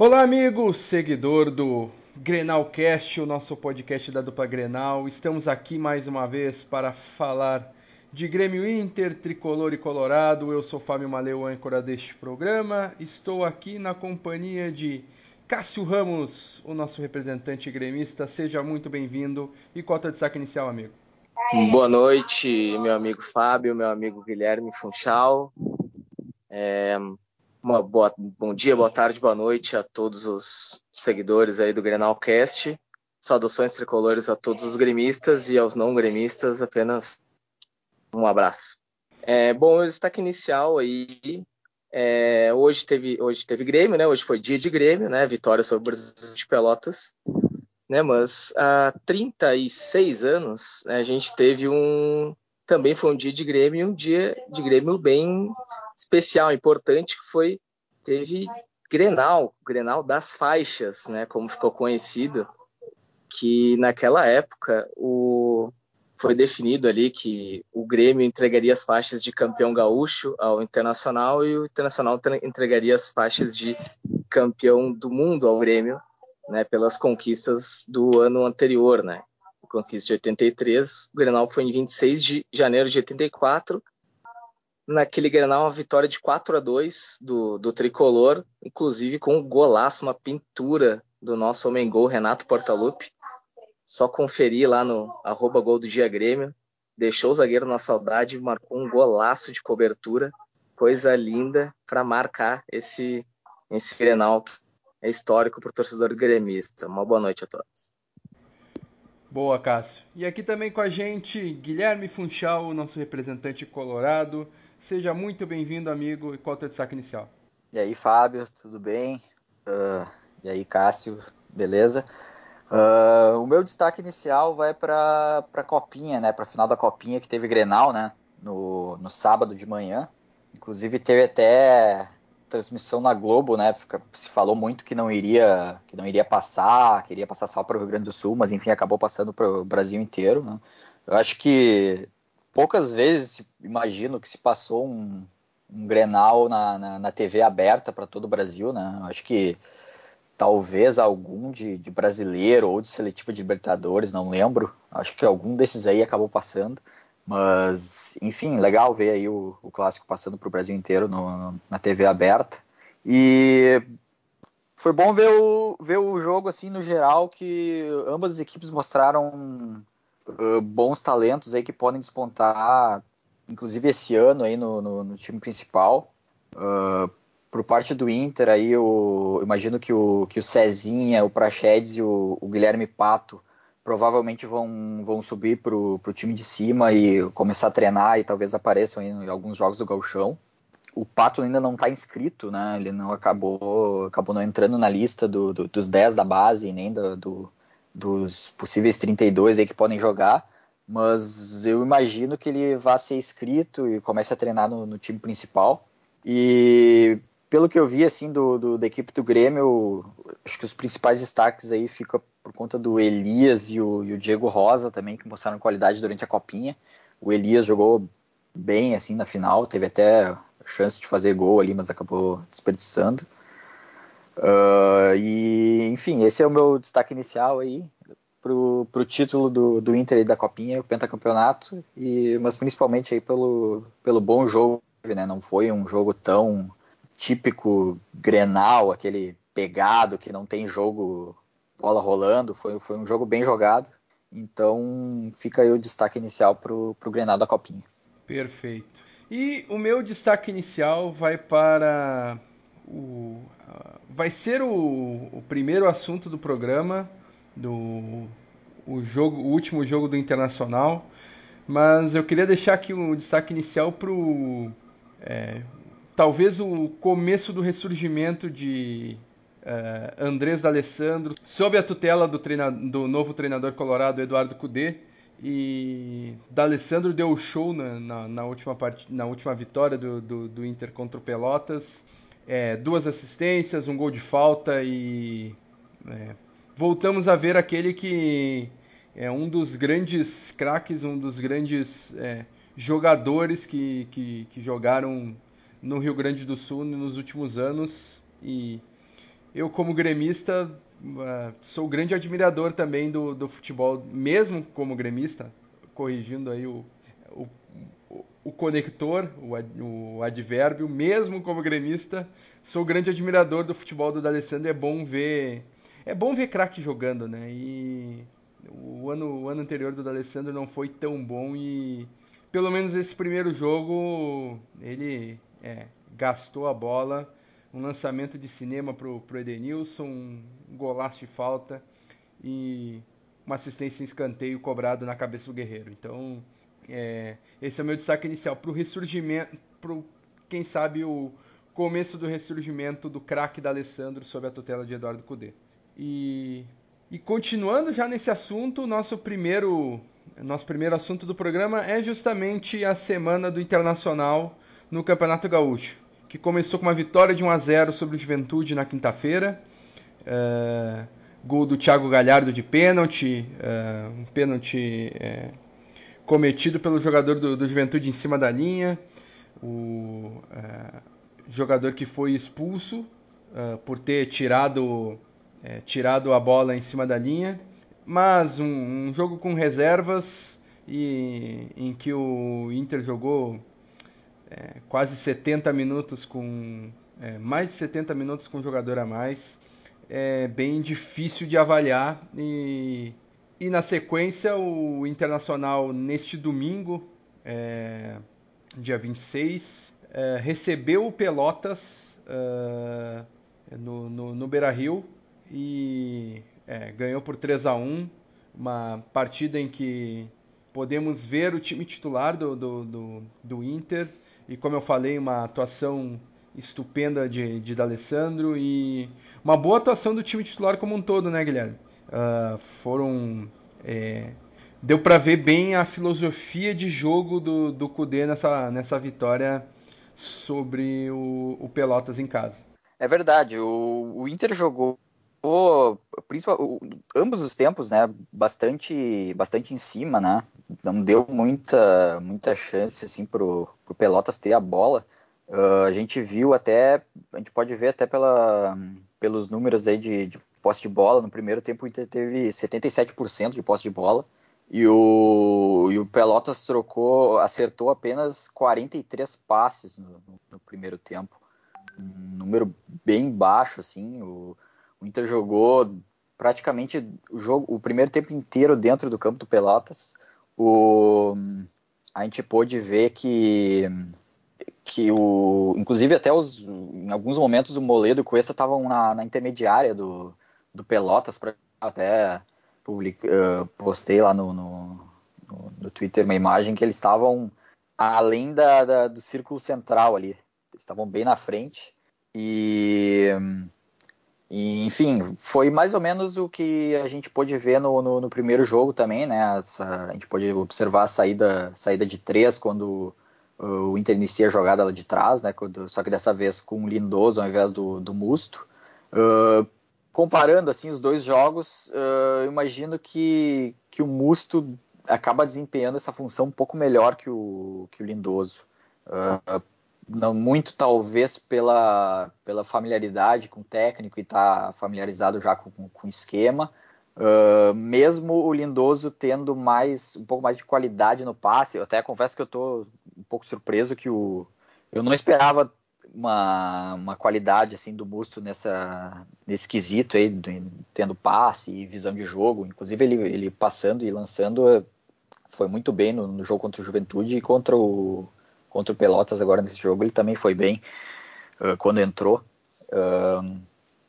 Olá, amigo, seguidor do Grenalcast, o nosso podcast da dupla Grenal. Estamos aqui mais uma vez para falar de Grêmio Inter, Tricolor e Colorado. Eu sou Fábio Maleu, âncora deste programa. Estou aqui na companhia de Cássio Ramos, o nosso representante gremista. Seja muito bem-vindo. E qual o teu destaque inicial, amigo? Boa noite, meu amigo Fábio, meu amigo Guilherme Funchal. É, uma boa, bom dia, boa tarde, boa noite a todos os seguidores aí do Grenalcast. Saudações tricolores a todos os gremistas e aos não gremistas, apenas um abraço. É, bom, o destaque inicial aí, é, hoje, teve, hoje teve Grêmio, né? Hoje foi dia de Grêmio, né? Vitória sobre o Brasil de Pelotas. Né, mas há 36 anos né, a gente teve um. Também foi um dia de Grêmio, um dia de Grêmio bem especial, importante, que foi teve Grenal, Grenal das faixas, né, como ficou conhecido, que naquela época o foi definido ali que o Grêmio entregaria as faixas de campeão gaúcho ao Internacional e o Internacional entregaria as faixas de campeão do mundo ao Grêmio, né, pelas conquistas do ano anterior, né? Conquista de 83, o Grenal foi em 26 de janeiro de 84 naquele Grenal uma vitória de 4 a 2 do, do Tricolor, inclusive com um golaço, uma pintura do nosso homem gol, Renato Portaluppi. Só conferir lá no arroba gol do dia Grêmio. Deixou o zagueiro na saudade marcou um golaço de cobertura. Coisa linda para marcar esse, esse Grenal é histórico para o torcedor gremista. Uma boa noite a todos. Boa, Cássio. E aqui também com a gente, Guilherme Funchal, nosso representante colorado. Seja muito bem-vindo, amigo. E qual é o teu destaque inicial? E aí, Fábio, tudo bem? Uh, e aí, Cássio, beleza? Uh, o meu destaque inicial vai para a Copinha, né? Para a final da Copinha que teve Grenal, né? No, no sábado de manhã. Inclusive teve até transmissão na Globo, né? Se falou muito que não iria, que não iria passar, que iria passar só para o Rio Grande do Sul, mas enfim acabou passando para o Brasil inteiro. Né? Eu acho que poucas vezes imagino que se passou um, um Grenal na, na, na TV aberta para todo o Brasil, né? Acho que talvez algum de, de, brasileiro ou de seletiva de Libertadores, não lembro. Acho que algum desses aí acabou passando. Mas, enfim, legal ver aí o, o clássico passando para o Brasil inteiro no, na TV aberta. E foi bom ver o, ver o jogo assim no geral, que ambas as equipes mostraram bons talentos aí que podem despontar, inclusive esse ano aí no, no, no time principal. Uh, por parte do Inter aí, eu imagino que o, que o Cezinha, o Prachedes e o, o Guilherme Pato provavelmente vão, vão subir para o time de cima e começar a treinar e talvez apareçam em alguns jogos do Gauchão. O Pato ainda não está inscrito, né? Ele não acabou, acabou não entrando na lista do, do, dos 10 da base, nem do, do, dos possíveis 32 aí que podem jogar, mas eu imagino que ele vá ser inscrito e comece a treinar no, no time principal. E pelo que eu vi assim do, do, da equipe do Grêmio, acho que os principais destaques aí ficam por conta do Elias e o, e o, Diego Rosa também, que mostraram qualidade durante a copinha. O Elias jogou bem assim na final, teve até chance de fazer gol ali, mas acabou desperdiçando. Uh, e, enfim, esse é o meu destaque inicial aí pro, pro título do, do Inter e da Copinha, o pentacampeonato, e, mas principalmente aí pelo, pelo bom jogo, né? Não foi um jogo tão típico Grenal, aquele pegado que não tem jogo bola rolando, foi, foi um jogo bem jogado. Então fica aí o destaque inicial pro, pro Grenal da Copinha. Perfeito. E o meu destaque inicial vai para o, vai ser o, o, primeiro assunto do programa, do o, jogo, o último jogo do Internacional, mas eu queria deixar aqui um destaque inicial para o é, talvez o começo do ressurgimento de é, Andrés D'Alessandro sob a tutela do, do novo treinador colorado Eduardo Cudê e D'Alessandro deu show na, na, na, última na última vitória do, do, do Inter contra o Pelotas é, duas assistências, um gol de falta e é, voltamos a ver aquele que é um dos grandes craques, um dos grandes é, jogadores que, que, que, jogaram no Rio Grande do Sul nos últimos anos. E eu como gremista uh, sou grande admirador também do, do futebol, mesmo como gremista, corrigindo aí o, o, o conector, o, advérbio, mesmo como gremista, sou grande admirador do futebol do D'Alessandro. É bom ver, é bom ver craque jogando, né? E o ano, o ano anterior do D'Alessandro não foi tão bom e pelo menos esse primeiro jogo ele é, gastou a bola. Um lançamento de cinema pro, pro Edenilson, um golaço de falta e uma assistência em escanteio cobrado na cabeça do Guerreiro. Então, é, esse é o meu destaque inicial para o ressurgimento, pro, quem sabe o começo do ressurgimento do craque da Alessandro sob a tutela de Eduardo Cudê. E, e continuando já nesse assunto, nosso primeiro nosso primeiro assunto do programa é justamente a semana do Internacional no Campeonato Gaúcho, que começou com uma vitória de 1 a 0 sobre o Juventude na quinta-feira. Uh, gol do Thiago Galhardo de pênalti, uh, um pênalti uh, cometido pelo jogador do, do, Juventude em cima da linha, o jogador que foi expulso por ter tirado, tirado a bola em cima da linha mas um, um jogo com reservas e em que o Inter jogou é, quase 70 minutos com é, mais de 70 minutos com um jogador a mais é bem difícil de avaliar e, e na sequência o Internacional neste domingo é, dia 26 é, recebeu o Pelotas é, no, no, no Beira Rio e é, ganhou por 3 a 1 uma partida em que podemos ver o time titular do, do, do, do Inter e, como eu falei, uma atuação estupenda de, de D'Alessandro e uma boa atuação do time titular como um todo, né, Guilherme? Uh, foram. É, deu para ver bem a filosofia de jogo do, do Kudê nessa, nessa vitória sobre o, o Pelotas em casa. É verdade, o, o Inter jogou ficou, ambos os tempos, né, bastante, bastante em cima, né, não deu muita, muita chance, assim, pro, pro Pelotas ter a bola. Uh, a gente viu até, a gente pode ver até pela, pelos números aí de, de posse de bola, no primeiro tempo o Inter teve 77% de posse de bola, e o, e o Pelotas trocou, acertou apenas 43 passes no, no primeiro tempo. Um número bem baixo, assim, o, o Inter jogou praticamente o jogo, o primeiro tempo inteiro dentro do campo do Pelotas. O, a gente pôde ver que que o, inclusive até os, em alguns momentos o Moledo e o Cuesta estavam na, na, intermediária do, do Pelotas para até public, uh, postei lá no, no, no, Twitter uma imagem que eles estavam além da, da, do círculo central ali, estavam bem na frente e e, enfim, foi mais ou menos o que a gente pôde ver no, no, no primeiro jogo também, né? Essa, a gente pôde observar a saída, saída de três quando o Inter inicia a jogada lá de trás, né? Quando, só que dessa vez com o Lindoso ao invés do, do Musto. Uh, comparando assim os dois jogos, uh, imagino que, que o Musto acaba desempenhando essa função um pouco melhor que o, que o Lindoso. Uh, não muito talvez pela, pela familiaridade com o técnico e estar tá familiarizado já com, o esquema. Uh, mesmo o Lindoso tendo mais um pouco mais de qualidade no passe, eu até confesso que eu estou um pouco surpreso que o eu não esperava uma, uma qualidade assim do Busto nessa nesse quesito aí, tendo passe e visão de jogo. Inclusive ele, ele passando e lançando foi muito bem no, no jogo contra o Juventude e contra o contra o Pelotas agora nesse jogo, ele também foi bem uh, quando entrou. Uh,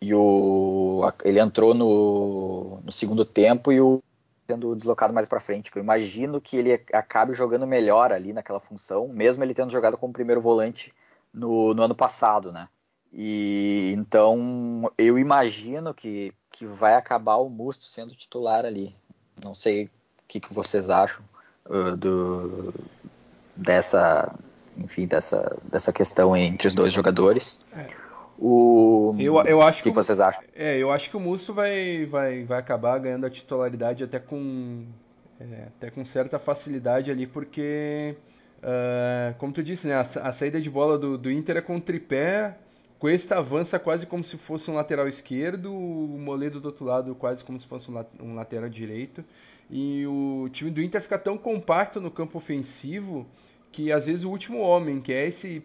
e o, ele entrou no, no, segundo tempo e o sendo deslocado mais para frente. Eu imagino que ele acabe jogando melhor ali naquela função, mesmo ele tendo jogado como primeiro volante no, no ano passado, né? E então eu imagino que, que vai acabar o Musto sendo titular ali. Não sei o que, que vocês acham uh, do, dessa enfim, dessa, dessa questão entre os dois jogadores. É. O eu, eu acho que, que vocês acham? É, eu acho que o Musso vai, vai, vai acabar ganhando a titularidade até com é, até com certa facilidade ali, porque uh, como tu disse, né, a, a, saída de bola do, do Inter é com tripé, Cuesta avança quase como se fosse um lateral esquerdo, o Moledo do outro lado quase como se fosse um lateral direito. E o time do Inter fica tão compacto no campo ofensivo que às vezes o último homem, que é esse,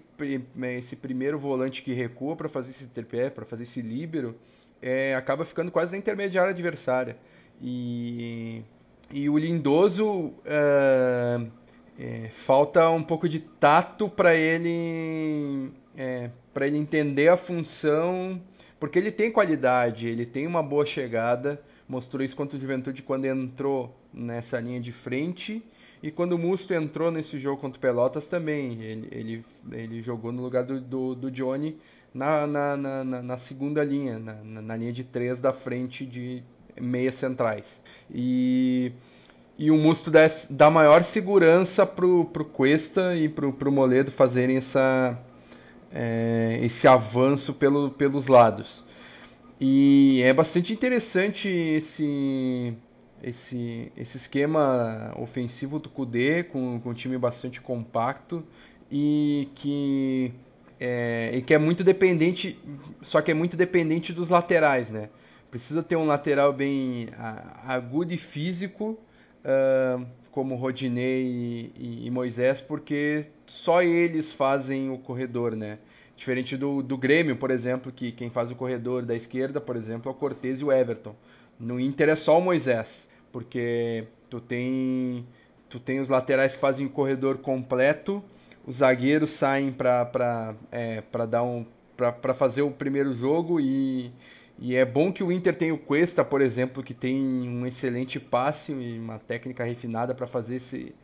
esse primeiro volante que recua para fazer esse tripé, para fazer esse líbero, é, acaba ficando quase na intermediária adversária. E, e o Lindoso é, é, falta um pouco de tato para ele é, para ele entender a função, porque ele tem qualidade, ele tem uma boa chegada, mostrou isso contra o Juventude quando entrou nessa linha de frente e quando o Musto entrou nesse jogo contra o Pelotas também, ele, ele, ele jogou no lugar do, do, do Johnny na, na, na, na, segunda linha, na, na linha de três da frente de meias centrais. E, e o Musto dá, maior segurança pro, pro Cuesta e pro, pro Moledo fazerem essa, é, esse avanço pelo, pelos lados. E é bastante interessante esse, esse, esse esquema ofensivo do Kudê, com, com um time bastante compacto e que é, e que é muito dependente, só que é muito dependente dos laterais, né? Precisa ter um lateral bem agudo e físico, uh, como Rodinei e, e, Moisés, porque só eles fazem o corredor, né? Diferente do, do Grêmio, por exemplo, que quem faz o corredor da esquerda, por exemplo, é o Cortez e o Everton. No Inter é só o Moisés, porque tu tem, tu tem os laterais que fazem o corredor completo os zagueiros saem para é, dar um para fazer o primeiro jogo e, e é bom que o Inter tenha o Cuesta, por exemplo, que tem um excelente passe e uma técnica refinada para fazer esse,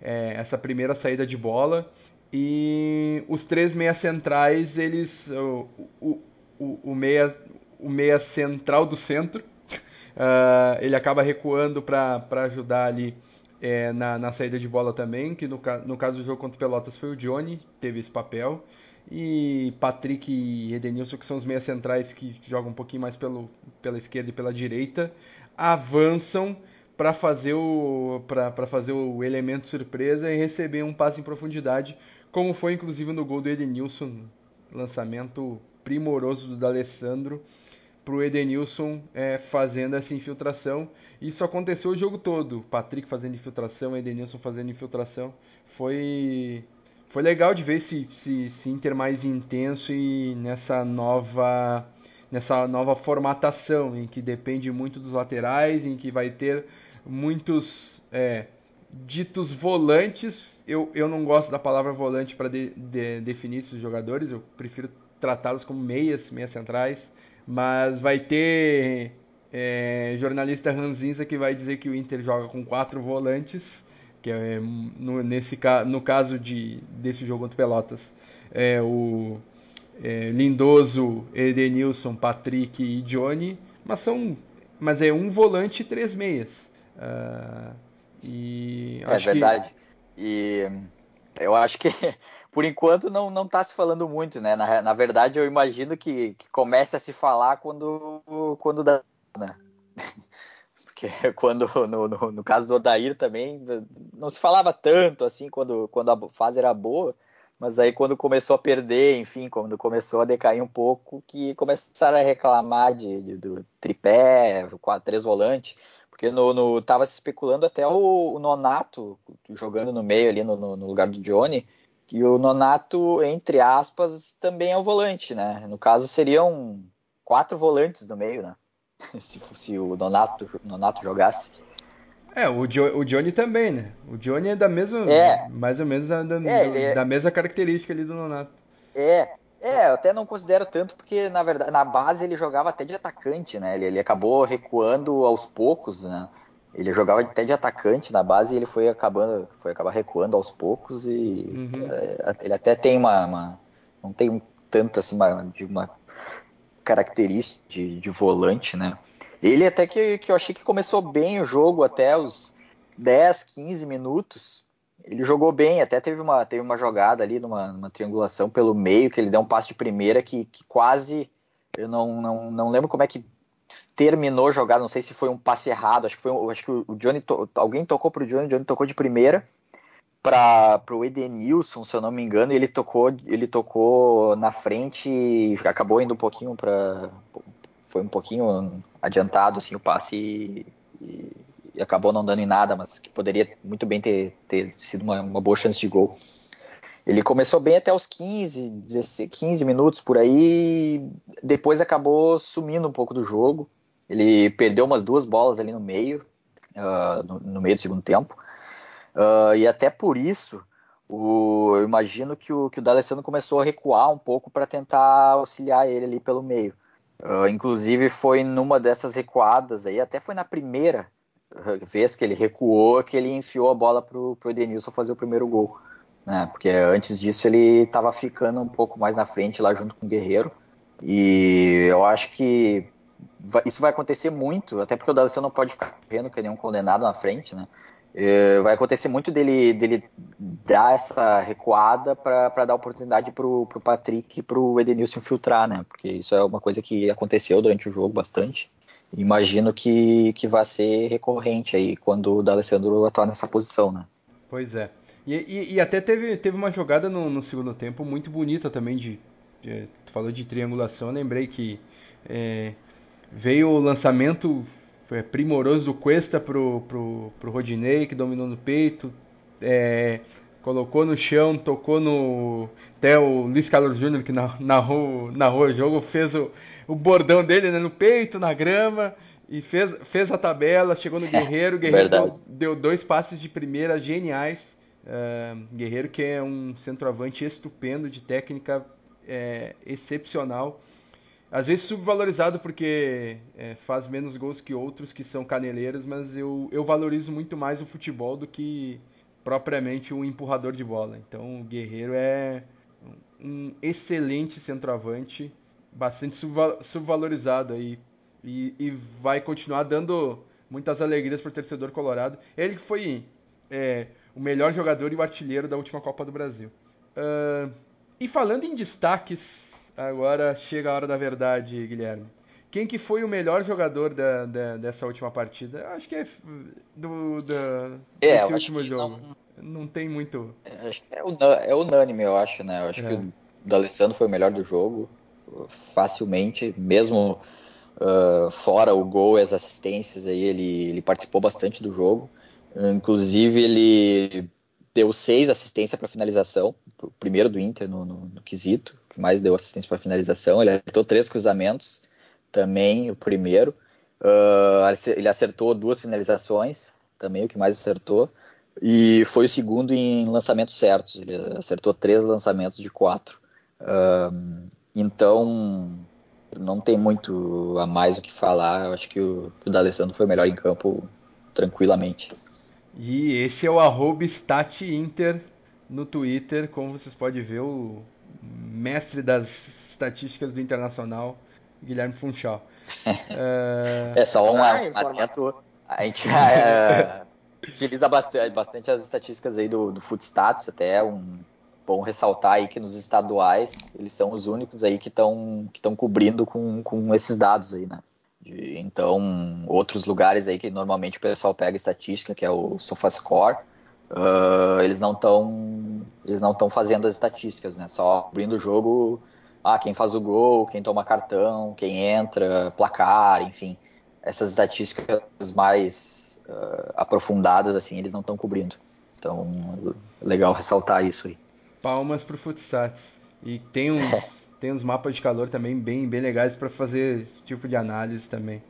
é, essa primeira saída de bola. E os três meias centrais, eles. O, o, o, o meia, o meia central do centro, uh, ele acaba recuando para ajudar ali é, na, na, saída de bola também, que no, no caso do jogo contra o Pelotas foi o Johnny, teve esse papel. E Patrick e Edenilson, que são os meias centrais que jogam um pouquinho mais pelo, pela esquerda e pela direita, avançam para fazer o fazer o elemento surpresa e receber um passe em profundidade, como foi inclusive no gol do Edenilson, lançamento primoroso do D'Alessandro para o Edenilson é, fazendo essa infiltração. Isso aconteceu o jogo todo. Patrick fazendo infiltração, Edenilson fazendo infiltração. Foi, foi legal de ver esse, esse, esse Inter mais intenso e nessa nova, nessa nova formatação, em que depende muito dos laterais, em que vai ter muitos é, ditos volantes. Eu, eu não gosto da palavra volante para de, de, definir esses jogadores, eu prefiro tratá-los como meias, meias centrais. Mas vai ter é, jornalista ranzinza que vai dizer que o Inter joga com quatro volantes, que é no, nesse, no caso de, desse jogo contra Pelotas, é o é, Lindoso, Edenilson, Patrick e Johnny, mas são mas é um volante e três meias. Uh, e é verdade. Que... E eu acho que por enquanto não não está se falando muito, né? Na, na verdade, eu imagino que, que comece a se falar quando quando dá, né? Porque quando no, no, no, caso do Odair também não se falava tanto assim quando quando a fase era boa, mas aí quando começou a perder, enfim, quando começou a decair um pouco, que começaram a reclamar de, de do tripé, quatro, três volantes. Porque no, no, tava se especulando até o, o Nonato jogando no meio ali no, no, lugar do Johnny. E o Nonato, entre aspas, também é o volante, né? No caso, seriam quatro volantes no meio, né? se, se o Nonato, Nonato jogasse. É, o, jo, o Johnny também, né? O Johnny é da mesma. É. Mais ou menos da, da, é, da é, mesma característica ali do Nonato. É, é, eu até não considero tanto porque, na verdade, na base ele jogava até de atacante, né? Ele, ele acabou recuando aos poucos, né? Ele jogava até de atacante na base e ele foi acabando, foi acabar recuando aos poucos e uhum. é, ele até tem uma, uma, não tem tanto assim uma, de uma característica de, de volante, né? Ele até que, que eu achei que começou bem o jogo até os 10, 15 minutos ele jogou bem, até teve uma, teve uma jogada ali numa, numa triangulação pelo meio, que ele deu um passe de primeira que, que quase. Eu não, não, não lembro como é que terminou a jogada, não sei se foi um passe errado, acho que foi acho que o Johnny to, alguém tocou pro Johnny, o Johnny tocou de primeira para o Edenilson, se eu não me engano, ele tocou, ele tocou na frente e acabou indo um pouquinho para foi um pouquinho adiantado assim o passe e, e, acabou não dando em nada, mas que poderia muito bem ter, ter sido uma, uma boa chance de gol. Ele começou bem até os 15, 16, 15 minutos por aí, depois acabou sumindo um pouco do jogo. Ele perdeu umas duas bolas ali no meio, uh, no, no, meio do segundo tempo. Uh, e até por isso, o, eu imagino que o, que o D'Alessandro começou a recuar um pouco para tentar auxiliar ele ali pelo meio. Uh, inclusive foi numa dessas recuadas aí, até foi na primeira vez que ele recuou que ele enfiou a bola pro, pro Edenilson fazer o primeiro gol. Né? Porque antes disso ele estava ficando um pouco mais na frente lá junto com o Guerreiro. E eu acho que isso vai acontecer muito, até porque o D'Alessandro não pode ficar correndo que nenhum condenado na frente, né? É, vai acontecer muito dele, dele dar essa recuada para dar oportunidade para o Patrick e para o Edenilson filtrar, né? Porque isso é uma coisa que aconteceu durante o jogo bastante. Imagino que, que vai ser recorrente aí quando o D'Alessandro atuar nessa posição, né? Pois é. E, e, e, até teve, teve uma jogada no, no, segundo tempo muito bonita também de, de tu falou de triangulação, lembrei que é, veio o lançamento primoroso do Cuesta pro, pro, pro Rodinei, que dominou no peito, é, colocou no chão, tocou no. Até o Luiz Carlos Júnior, que narrou, narrou o jogo, fez o, o bordão dele né, no peito, na grama, e fez, fez a tabela, chegou no Guerreiro. O Guerreiro deu, deu, dois passes de primeira geniais. Uh, Guerreiro, que é um centroavante estupendo, de técnica é, excepcional às vezes subvalorizado porque é, faz menos gols que outros que são caneleiros, mas eu, eu valorizo muito mais o futebol do que propriamente um empurrador de bola. Então o Guerreiro é um excelente centroavante, bastante subvalorizado aí e, e vai continuar dando muitas alegrias para o torcedor colorado. Ele que foi é, o melhor jogador e o artilheiro da última Copa do Brasil. Uh, e falando em destaques Agora chega a hora da verdade, Guilherme. Quem que foi o melhor jogador da, da dessa última partida? Acho que é do, é, último jogo. Não... não... tem muito. É, é unânime, eu acho, né? Eu acho é. que o D'Alessandro foi o melhor do jogo, facilmente, mesmo uh, fora o gol e as assistências, aí ele, ele participou bastante do jogo. Inclusive, ele deu seis assistências para finalização, o primeiro do Inter no, no, no quesito que mais deu assistência para finalização. Ele acertou três cruzamentos, também o primeiro. Uh, ele acertou duas finalizações, também o que mais acertou. E foi o segundo em lançamentos certos. Ele acertou três lançamentos de quatro. Uh, então, não tem muito a mais o que falar. Eu acho que o, o D'Alessandro foi melhor em campo tranquilamente. E esse é o arroba StatInter no Twitter. Como vocês podem ver, o mestre das estatísticas do Internacional, Guilherme Funchal. é... é só um ah, atento. A gente é, utiliza bastante, bastante, as estatísticas aí do, do Footstats, até é um bom ressaltar aí que nos estaduais eles são os únicos aí que estão que estão cobrindo com, com esses dados aí, né? De, então, outros lugares aí que normalmente o pessoal pega estatística, que é o SofaScore, uh, eles não estão eles não estão fazendo as estatísticas, né? Só abrindo o jogo, ah, quem faz o gol, quem toma cartão, quem entra, placar, enfim, essas estatísticas mais uh, aprofundadas assim, eles não estão cobrindo. Então, legal ressaltar isso aí. Palmas pro Futsats. E tem uns tem uns mapas de calor também bem bem legais para fazer esse tipo de análise também.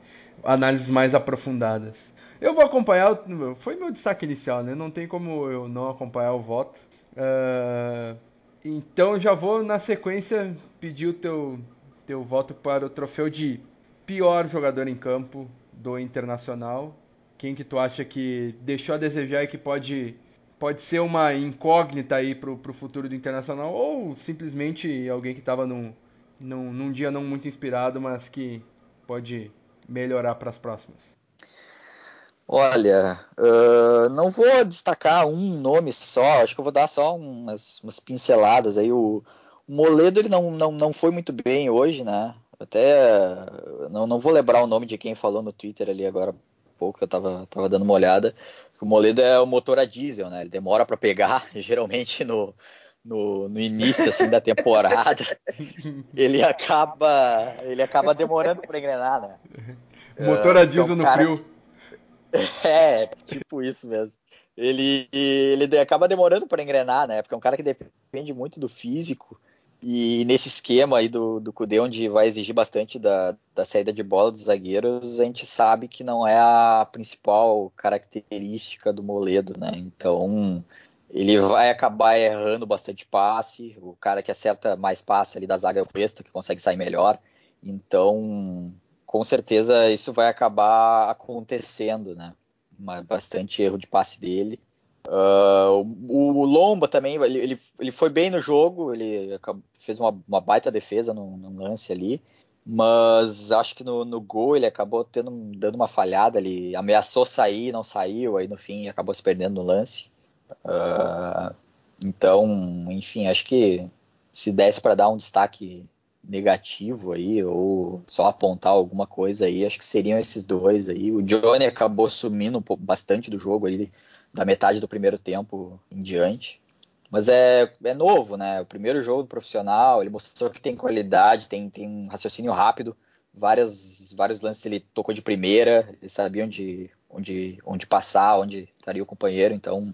Análises mais aprofundadas. Eu vou acompanhar, foi meu destaque inicial, né? Não tem como eu não acompanhar o voto. Uh, então já vou na sequência pedir o teu, teu voto para o troféu de pior jogador em campo do Internacional. Quem que tu acha que deixou a desejar e que pode, pode ser uma incógnita aí pro, pro futuro do Internacional ou simplesmente alguém que estava num, num, num dia não muito inspirado, mas que pode melhorar para as próximas? Olha, uh, não vou destacar um nome só, acho que eu vou dar só umas, umas pinceladas aí. O, o, Moledo ele não, não, não foi muito bem hoje, né? Até não, não vou lembrar o nome de quem falou no Twitter ali agora pouco, eu tava, tava dando uma olhada. O Moledo é o motor a diesel, né? Ele demora para pegar, geralmente no, no, no, início assim da temporada, ele acaba ele acaba demorando para engrenar, né? Motor a diesel é um no frio. Que... É, tipo isso mesmo. Ele, ele acaba demorando para engrenar, né? Porque é um cara que depende muito do físico. E nesse esquema aí do, do Cudê, onde vai exigir bastante da, da saída de bola dos zagueiros, a gente sabe que não é a principal característica do Moledo, né? Então ele vai acabar errando bastante passe. O cara que acerta mais passe ali da zaga é o que consegue sair melhor. Então, com certeza, isso vai acabar acontecendo, né? Bastante erro de passe dele. Uh, o, o, Lomba também, ele, ele, ele, foi bem no jogo, ele fez uma, uma baita defesa no, lance ali, mas acho que no, no, gol ele acabou tendo, dando uma falhada, ele ameaçou sair, não saiu, aí no fim acabou se perdendo no lance. Uh, então, enfim, acho que se desse para dar um destaque negativo aí, ou só apontar alguma coisa aí, acho que seriam esses dois aí. O Johnny acabou sumindo bastante do jogo ali da metade do primeiro tempo em diante. Mas é, é novo, né? O primeiro jogo profissional, ele mostrou que tem qualidade, tem, tem um raciocínio rápido. Várias, vários lances ele tocou de primeira, ele sabia onde, onde, onde passar, onde estaria o companheiro, então.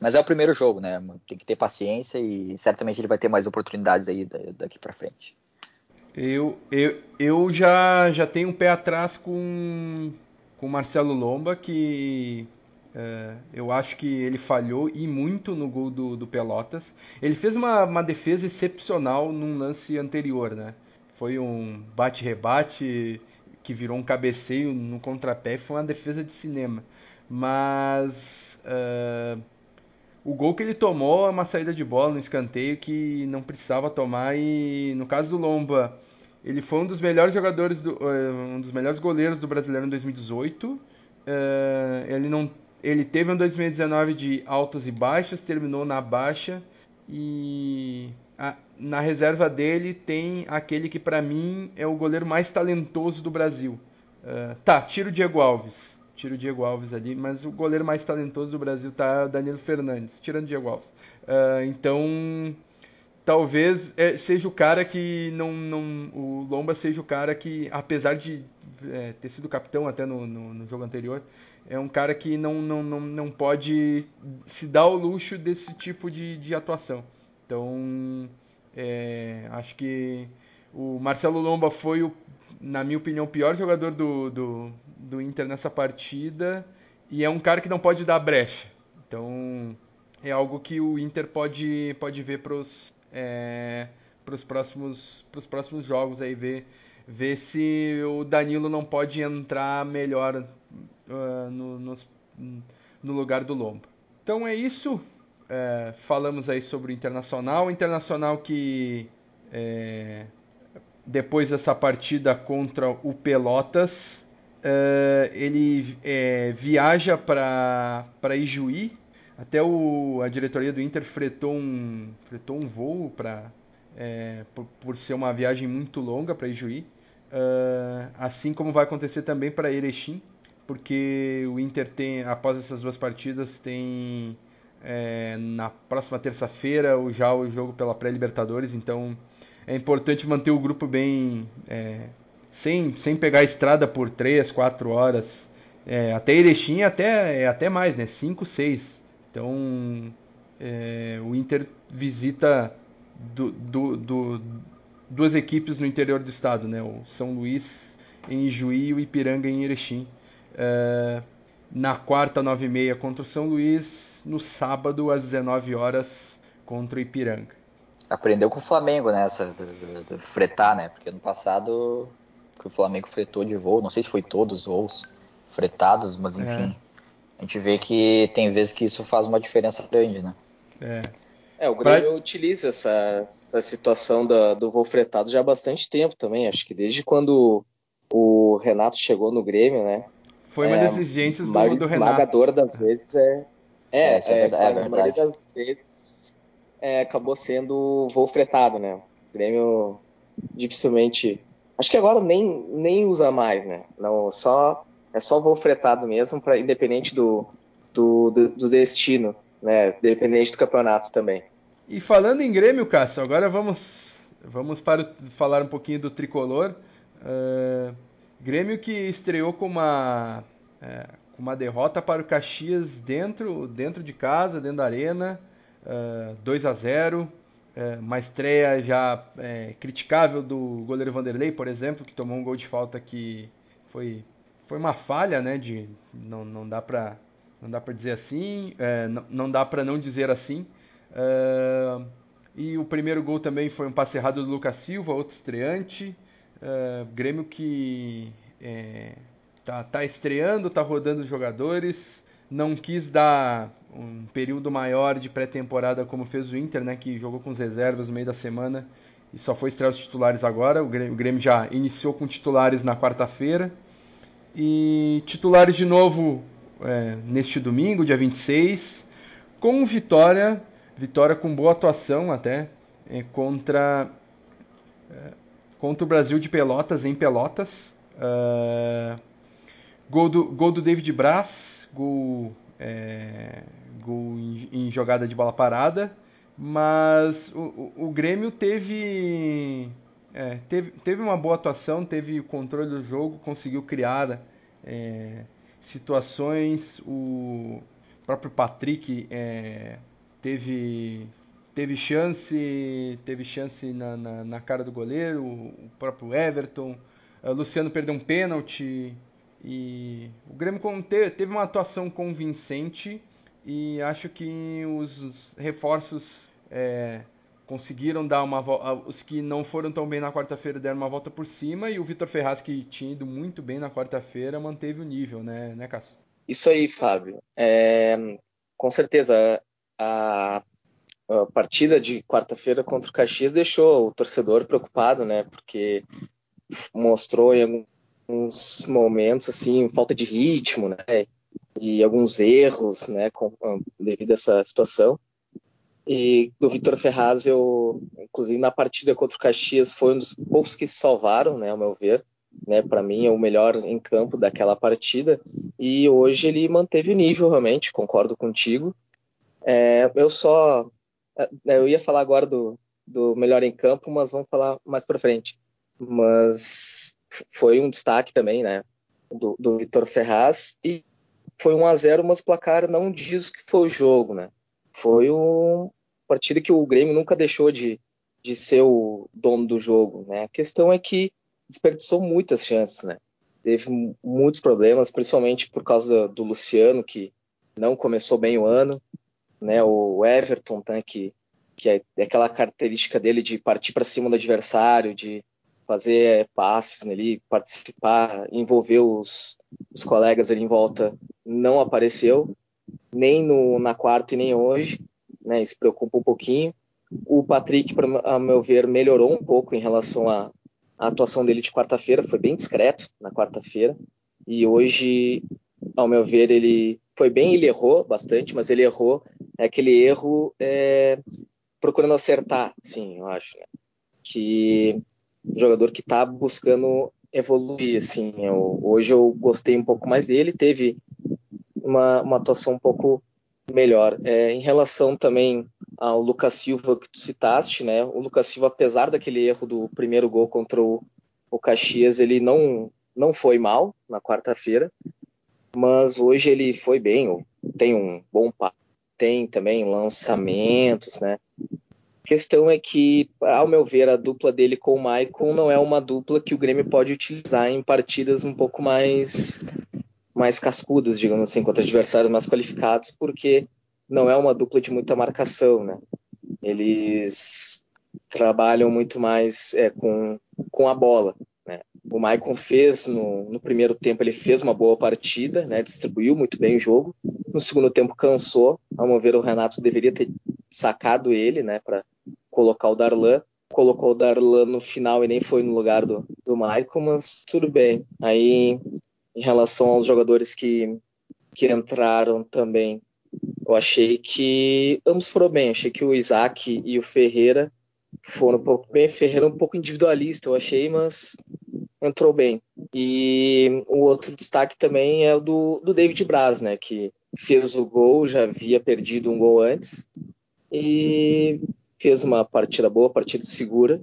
Mas é o primeiro jogo, né? Tem que ter paciência e certamente ele vai ter mais oportunidades aí daqui para frente. Eu, eu, eu já, já tenho um pé atrás com o Marcelo Lomba, que é, eu acho que ele falhou e muito no gol do, do Pelotas. Ele fez uma, uma defesa excepcional num lance anterior, né? Foi um bate-rebate que virou um cabeceio no contrapé. Foi uma defesa de cinema. Mas uh, o gol que ele tomou é uma saída de bola no escanteio que não precisava tomar. E no caso do Lomba, ele foi um dos melhores jogadores, do, uh, um dos melhores goleiros do brasileiro em 2018. Uh, ele não ele teve um 2019 de altos e baixas, terminou na baixa e a, na reserva dele tem aquele que para mim é o goleiro mais talentoso do Brasil. Uh, tá, tira o Diego Alves. Tira o Diego Alves ali, mas o goleiro mais talentoso do Brasil tá Danilo Fernandes, tirando o Diego Alves. Uh, então, talvez é, seja o cara que não, não. O Lomba seja o cara que, apesar de é, ter sido capitão até no, no, no jogo anterior, é um cara que não, não, não, não pode se dar o luxo desse tipo de, de atuação. Então, é, acho que o Marcelo Lomba foi, o, na minha opinião, o pior jogador do, do, do Inter nessa partida e é um cara que não pode dar brecha. Então, é algo que o Inter pode, pode ver para os é, próximos, próximos jogos aí, ver, ver se o Danilo não pode entrar melhor uh, no, no, lugar do Lomba. Então é isso. É, falamos aí sobre o Internacional. O Internacional que é, depois dessa partida contra o Pelotas, é, ele é, viaja para Ijuí. Até o, a diretoria do Inter fretou um, fretou um voo para é, por, por, ser uma viagem muito longa para Ijuí. Uh, assim como vai acontecer também para Erechim porque o Inter tem, após essas duas partidas, tem é, na próxima terça-feira já o jogo pela pré-Libertadores, então é importante manter o grupo bem é, sem, sem pegar a estrada por 3, 4 horas. É, até Erechim até, é até mais, né? 5, 6. Então é, o Inter visita do, do, do, duas equipes no interior do estado, né? O São Luís em Juí e o Ipiranga em Erechim. É, na quarta, 9h30 contra o São Luís. No sábado, às 19 horas contra o Ipiranga. Aprendeu com o Flamengo, né? Essa, de, de fretar, né? Porque no passado o Flamengo fretou de voo, não sei se foi todos os voos fretados, mas enfim. É. A gente vê que tem vezes que isso faz uma diferença grande, né? É. É, o Grêmio pra... utiliza essa, essa situação da, do voo fretado já há bastante tempo também. Acho que desde quando o Renato chegou no Grêmio, né? Foi uma é, das exigências do, do Renato. esmagadora das vezes é. É, é, é, é, é a maioria das vezes é, acabou sendo voo fretado, né? O Grêmio dificilmente. Acho que agora nem, nem usa mais, né? Não, só é só voo fretado mesmo, para independente do, do, do, do, destino, né? Dependente do campeonato também. E falando em Grêmio, Cássio, agora vamos, vamos para falar um pouquinho do tricolor. Uh, Grêmio que estreou com uma, é, uma derrota para o Caxias dentro, dentro de casa, dentro da arena, uh, 2 a 0 é, uma estreia já é, criticável do goleiro Vanderlei, por exemplo, que tomou um gol de falta que foi, foi uma falha, né? De, não, não dá para não dá para dizer assim, é, não, não dá para não dizer assim. É, e o primeiro gol também foi um passe errado do Lucas Silva, outro estreante. É, Grêmio que é, tá, tá estreando, tá rodando os jogadores, não quis dar um período maior de pré-temporada como fez o Inter, né, que jogou com as reservas no meio da semana e só foi estrear os titulares agora. O Grêmio, o Grêmio já iniciou com titulares na quarta-feira e titulares de novo é, neste domingo, dia 26, com vitória, vitória com boa atuação até é, contra é, contra o Brasil de Pelotas em Pelotas. Uh, gol do gol do David Braz gol, é, gol em, em, jogada de bola parada, mas o, o, o Grêmio teve, é, teve, teve uma boa atuação, teve o controle do jogo, conseguiu criar é, situações. O próprio Patrick é, teve teve chance teve chance na, na, na, cara do goleiro, o próprio Everton. O Luciano perdeu um pênalti. E o Grêmio teve uma atuação convincente e acho que os reforços é, conseguiram dar uma volta. Os que não foram tão bem na quarta-feira deram uma volta por cima e o Vitor Ferraz, que tinha ido muito bem na quarta-feira, manteve o nível, né, né Cássio? Isso aí, Fábio. É, com certeza, a, a partida de quarta-feira contra o Caxias deixou o torcedor preocupado, né? Porque mostrou em algum uns momentos assim, falta de ritmo, né? E alguns erros, né, com, devido a essa situação. E do Vitor Ferraz, eu, inclusive na partida contra o Caxias, foi um dos poucos que se salvaram, né, ao meu ver. Né, para mim é o melhor em campo daquela partida. E hoje ele manteve o nível, realmente, concordo contigo. É, eu só. É, eu ia falar agora do, do melhor em campo, mas vamos falar mais para frente. Mas foi um destaque também, né? Do, do Vitor Ferraz. E foi 1 a 0 mas o placar não diz o que foi o jogo, né? Foi uma partida que o Grêmio nunca deixou de, de ser o dono do jogo, né? A questão é que desperdiçou muitas chances, né? Teve muitos problemas, principalmente por causa do Luciano, que não começou bem o ano, né? O Everton, né? que, que é, é aquela característica dele de partir para cima do adversário, de fazer é, passes ali, participar, envolver os, os colegas ali em volta, não apareceu, nem no, na quarta e nem hoje, né? Isso preocupa um pouquinho. O Patrick, pra, a meu ver, melhorou um pouco em relação à, à atuação dele de quarta-feira, foi bem discreto na quarta-feira, e hoje, ao meu ver, ele foi bem, ele errou bastante, mas ele errou é aquele erro é, procurando acertar, sim, eu acho, né? que jogador que está buscando evoluir. Assim, eu, hoje eu gostei um pouco mais dele, teve uma, uma atuação um pouco melhor. É, em relação também ao Lucas Silva que tu citaste, né? O Lucas Silva, apesar daquele erro do primeiro gol contra o, o Caxias, ele não não foi mal na quarta-feira, mas hoje ele foi bem, tem um bom tem também lançamentos, né? questão é que, ao meu ver, a dupla dele com o Maicon não é uma dupla que o Grêmio pode utilizar em partidas um pouco mais, mais cascudas, digamos assim, contra adversários mais qualificados, porque não é uma dupla de muita marcação, né? Eles trabalham muito mais é, com, com a bola. O Maicon fez, no, no, primeiro tempo, ele fez uma boa partida, né? distribuiu muito bem o jogo. No segundo tempo, cansou. Ao meu ver, o Renato deveria ter sacado ele né, para colocar o Darlan. Colocou o Darlan no final e nem foi no lugar do, do Michael, mas tudo bem. Aí, em relação aos jogadores que, que entraram também, eu achei que ambos foram bem. achei que o Isaac e o Ferreira foram um pouco bem. Ferreira um pouco individualista, eu achei, mas entrou bem. E o outro destaque também é o do, do David Braz, né, que fez o gol, já havia perdido um gol antes e fez uma partida boa, partida segura.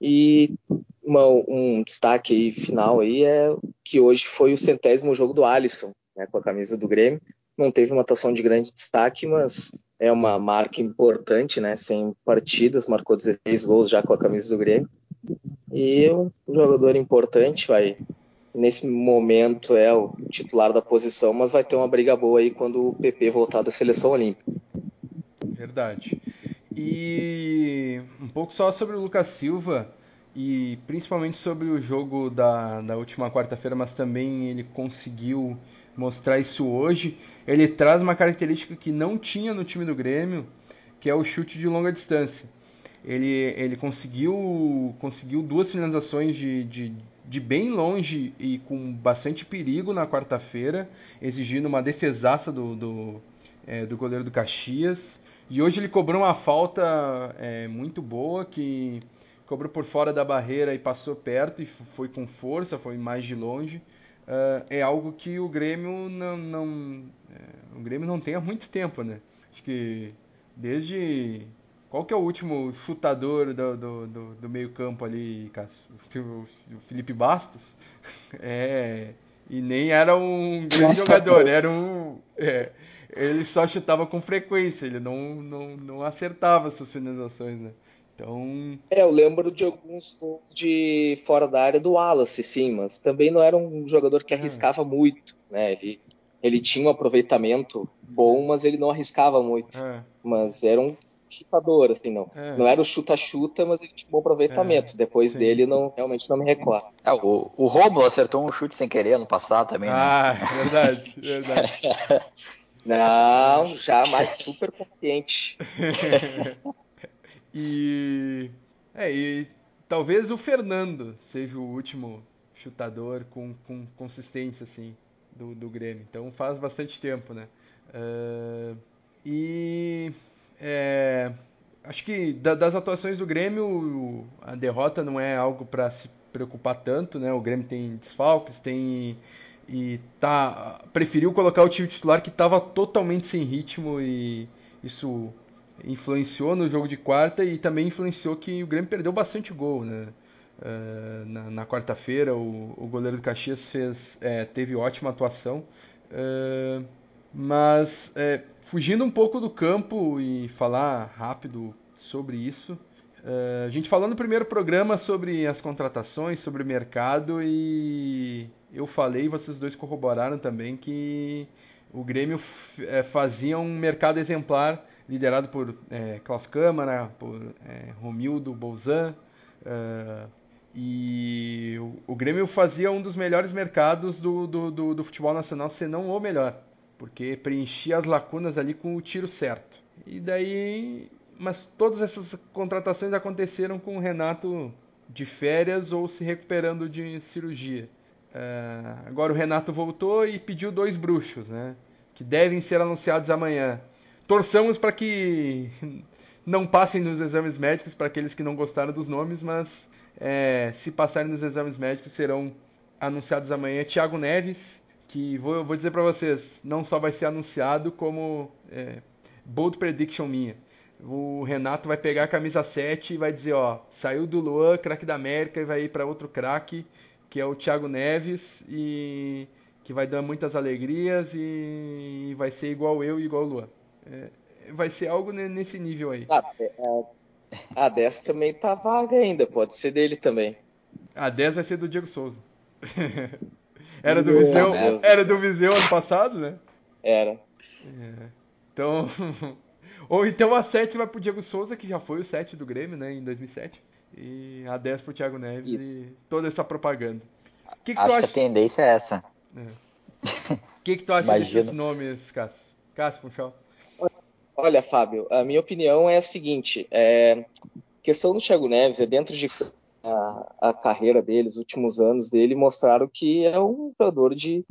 E uma, um destaque aí, final aí é que hoje foi o centésimo jogo do Alisson, né, com a camisa do Grêmio. Não teve uma atuação de grande destaque, mas é uma marca importante, né? 100 partidas, marcou 16 gols já com a camisa do Grêmio. E um jogador importante, vai. Nesse momento é o titular da posição, mas vai ter uma briga boa aí quando o PP voltar da seleção olímpica. Verdade. E um pouco só sobre o Lucas Silva e principalmente sobre o jogo da, da última quarta-feira, mas também ele conseguiu mostrar isso hoje. Ele traz uma característica que não tinha no time do Grêmio, que é o chute de longa distância ele, ele conseguiu, conseguiu duas finalizações de, de, de bem longe e com bastante perigo na quarta-feira, exigindo uma defesaça do, do, é, do goleiro do Caxias. E hoje ele cobrou uma falta é, muito boa, que cobrou por fora da barreira e passou perto e foi com força, foi mais de longe. Uh, é algo que o Grêmio não, não é, o Grêmio não tem há muito tempo, né? Acho que desde qual que é o último chutador do, do, do, do meio campo ali? O Felipe Bastos? É, e nem era um grande jogador, era um... É, ele só chutava com frequência, ele não, não, não acertava suas finalizações, né? Então... É, eu lembro de alguns gols de fora da área do Wallace, sim, mas também não era um jogador que é. arriscava é. muito, né? Ele, ele tinha um aproveitamento bom, mas ele não arriscava muito. É. Mas era um chutador, assim, não. É. Não era o chuta-chuta, mas ele tinha um bom aproveitamento. É, Depois sim. dele, não, realmente não me recordo. É, o, o Romulo acertou um chute sem querer no passado também. Né? Ah, verdade, verdade. não, já mais super consciente. e, é, e talvez o Fernando seja o último chutador com, com consistência, assim, do, do Grêmio. Então faz bastante tempo, né? Uh, e é, acho que da, das atuações do Grêmio, a derrota não é algo para se preocupar tanto, né? O Grêmio tem desfalques, tem e tá preferiu colocar o time titular que estava totalmente sem ritmo e isso influenciou no jogo de quarta e também influenciou que o Grêmio perdeu bastante gol, né? Uh, na, na quarta-feira o, o, goleiro do Caxias fez, é, teve ótima atuação, uh, mas é, fugindo um pouco do campo e falar rápido sobre isso. Uh, a gente falou no primeiro programa sobre as contratações, sobre o mercado e eu falei, vocês dois corroboraram também que o Grêmio é, fazia um mercado exemplar liderado por é, Klaus Câmara, por é, Romildo Bolzan. Uh, e o, o, Grêmio fazia um dos melhores mercados do, do, do, do futebol nacional, se não o melhor porque preenchia as lacunas ali com o tiro certo. E daí, mas todas essas contratações aconteceram com o Renato de férias ou se recuperando de cirurgia. Uh, agora o Renato voltou e pediu dois bruxos, né? Que devem ser anunciados amanhã. Torçamos para que não passem nos exames médicos para aqueles que não gostaram dos nomes, mas é, se passarem nos exames médicos serão anunciados amanhã. Thiago Neves que vou, vou dizer para vocês, não só vai ser anunciado como é, bold prediction minha. O Renato vai pegar a camisa 7 e vai dizer, ó, saiu do Luan, craque da América, e vai ir para outro craque, que é o Thiago Neves, e que vai dar muitas alegrias e vai ser igual eu e igual o Luan. É, vai ser algo nesse nível aí. Ah, é, é, a 10 também tá vaga ainda, pode ser dele também. A 10 vai ser do Diego Souza. Era do Viseu, era do Viseu ano passado, né? Era. É. Então, ou então a 7 vai pro Diego Souza, que já foi o 7 do Grêmio, né, em 2007, e a 10 pro Thiago Neves Isso. e toda essa propaganda. Que que Acho acha... que a tendência é essa. O é. que, que tu acha desses nomes, Cássio? Cássio, Funchal? Olha, Fábio, a minha opinião é a seguinte: é, questão do Thiago Neves é dentro de a, a carreira dele, os últimos anos dele, mostraram que é um jogador de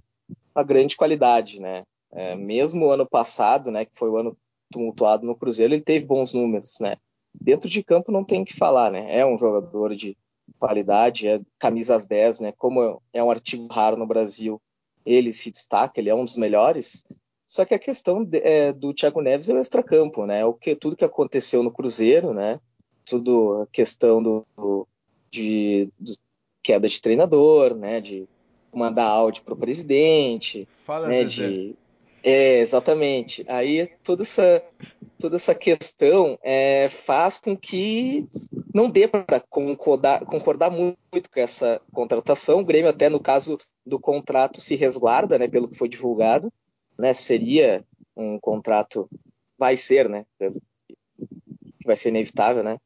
uma grande qualidade, né? É, mesmo ano passado, né, que foi o ano tumultuado no Cruzeiro, ele teve bons números, né? Dentro de campo não tem o que falar, né? É um jogador de qualidade, é camisas 10, né? Como é um artigo raro no Brasil, ele se destaca, ele é um dos melhores. Só que a questão de, é, do Thiago Neves é o extracampo, né? O que tudo que aconteceu no Cruzeiro, né? Tudo a questão do, do de, de queda de treinador, né? De mandar áudio para o presidente, Fala, né? De é, exatamente. Aí toda essa, toda essa questão é, faz com que não dê para concordar, concordar muito com essa contratação. O Grêmio, até no caso do contrato, se resguarda, né, pelo que foi divulgado. Né, seria um contrato, vai ser, né, vai ser inevitável, né.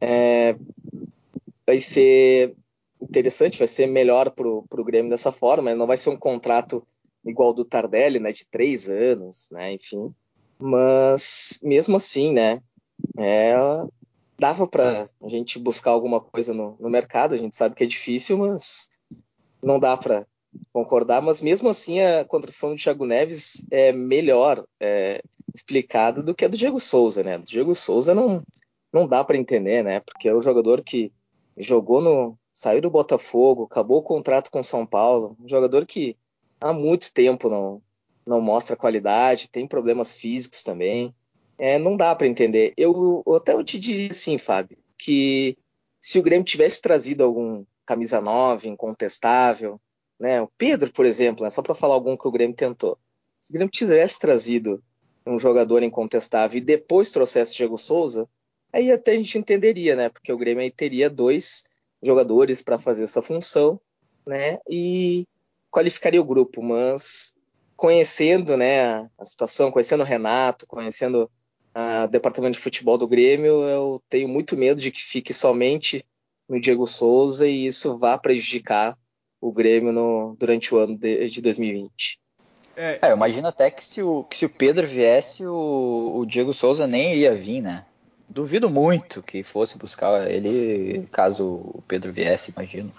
É, vai ser interessante, vai ser melhor para o Grêmio dessa forma. Não vai ser um contrato igual do Tardelli, né, de três anos, né, enfim. Mas mesmo assim, né, é, dava para a gente buscar alguma coisa no, no, mercado. A gente sabe que é difícil, mas não dá para concordar. Mas mesmo assim, a contratação do Thiago Neves é melhor é, explicada do que a do Diego Souza, né? Do Diego Souza não não dá para entender, né? Porque é o jogador que jogou no saiu do Botafogo, acabou o contrato com São Paulo, um jogador que há muito tempo não, não mostra qualidade, tem problemas físicos também. É, não dá para entender. Eu até eu te diria assim, Fábio, que se o Grêmio tivesse trazido algum camisa 9, incontestável, né? O Pedro, por exemplo, né? só para falar algum que o Grêmio tentou. Se o Grêmio tivesse trazido um jogador incontestável e depois trouxesse o Diego Souza, aí até a gente entenderia, né? Porque o Grêmio aí teria dois jogadores para fazer essa função, né? E qualificaria o grupo, mas conhecendo né, a situação, conhecendo o Renato, conhecendo o departamento de futebol do Grêmio, eu tenho muito medo de que fique somente no Diego Souza e isso vá prejudicar o Grêmio no, durante o ano de, de 2020. É, é, eu imagino até que se o, que se o Pedro viesse, o, o Diego Souza nem ia vir, né? Duvido muito que fosse buscar ele caso o Pedro viesse, imagino.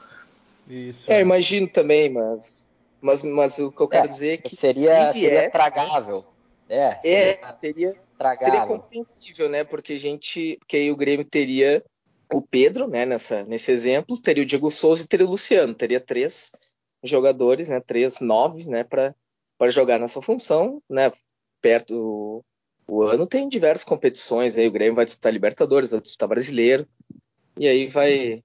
Isso. É, imagino também, mas, mas, mas o que eu quero é, dizer é que seria, se seria tragável. É, seria, é, seria, tragável. seria compreensível, né? Porque a gente, porque aí o Grêmio teria o Pedro, né? Nessa, nesse exemplo, teria o Diego Souza e teria o Luciano, teria três jogadores, né? Três noves, né? Para para jogar nessa função, né? Perto o, ano tem diversas competições, aí o Grêmio vai disputar Libertadores, vai disputar Brasileiro, e aí vai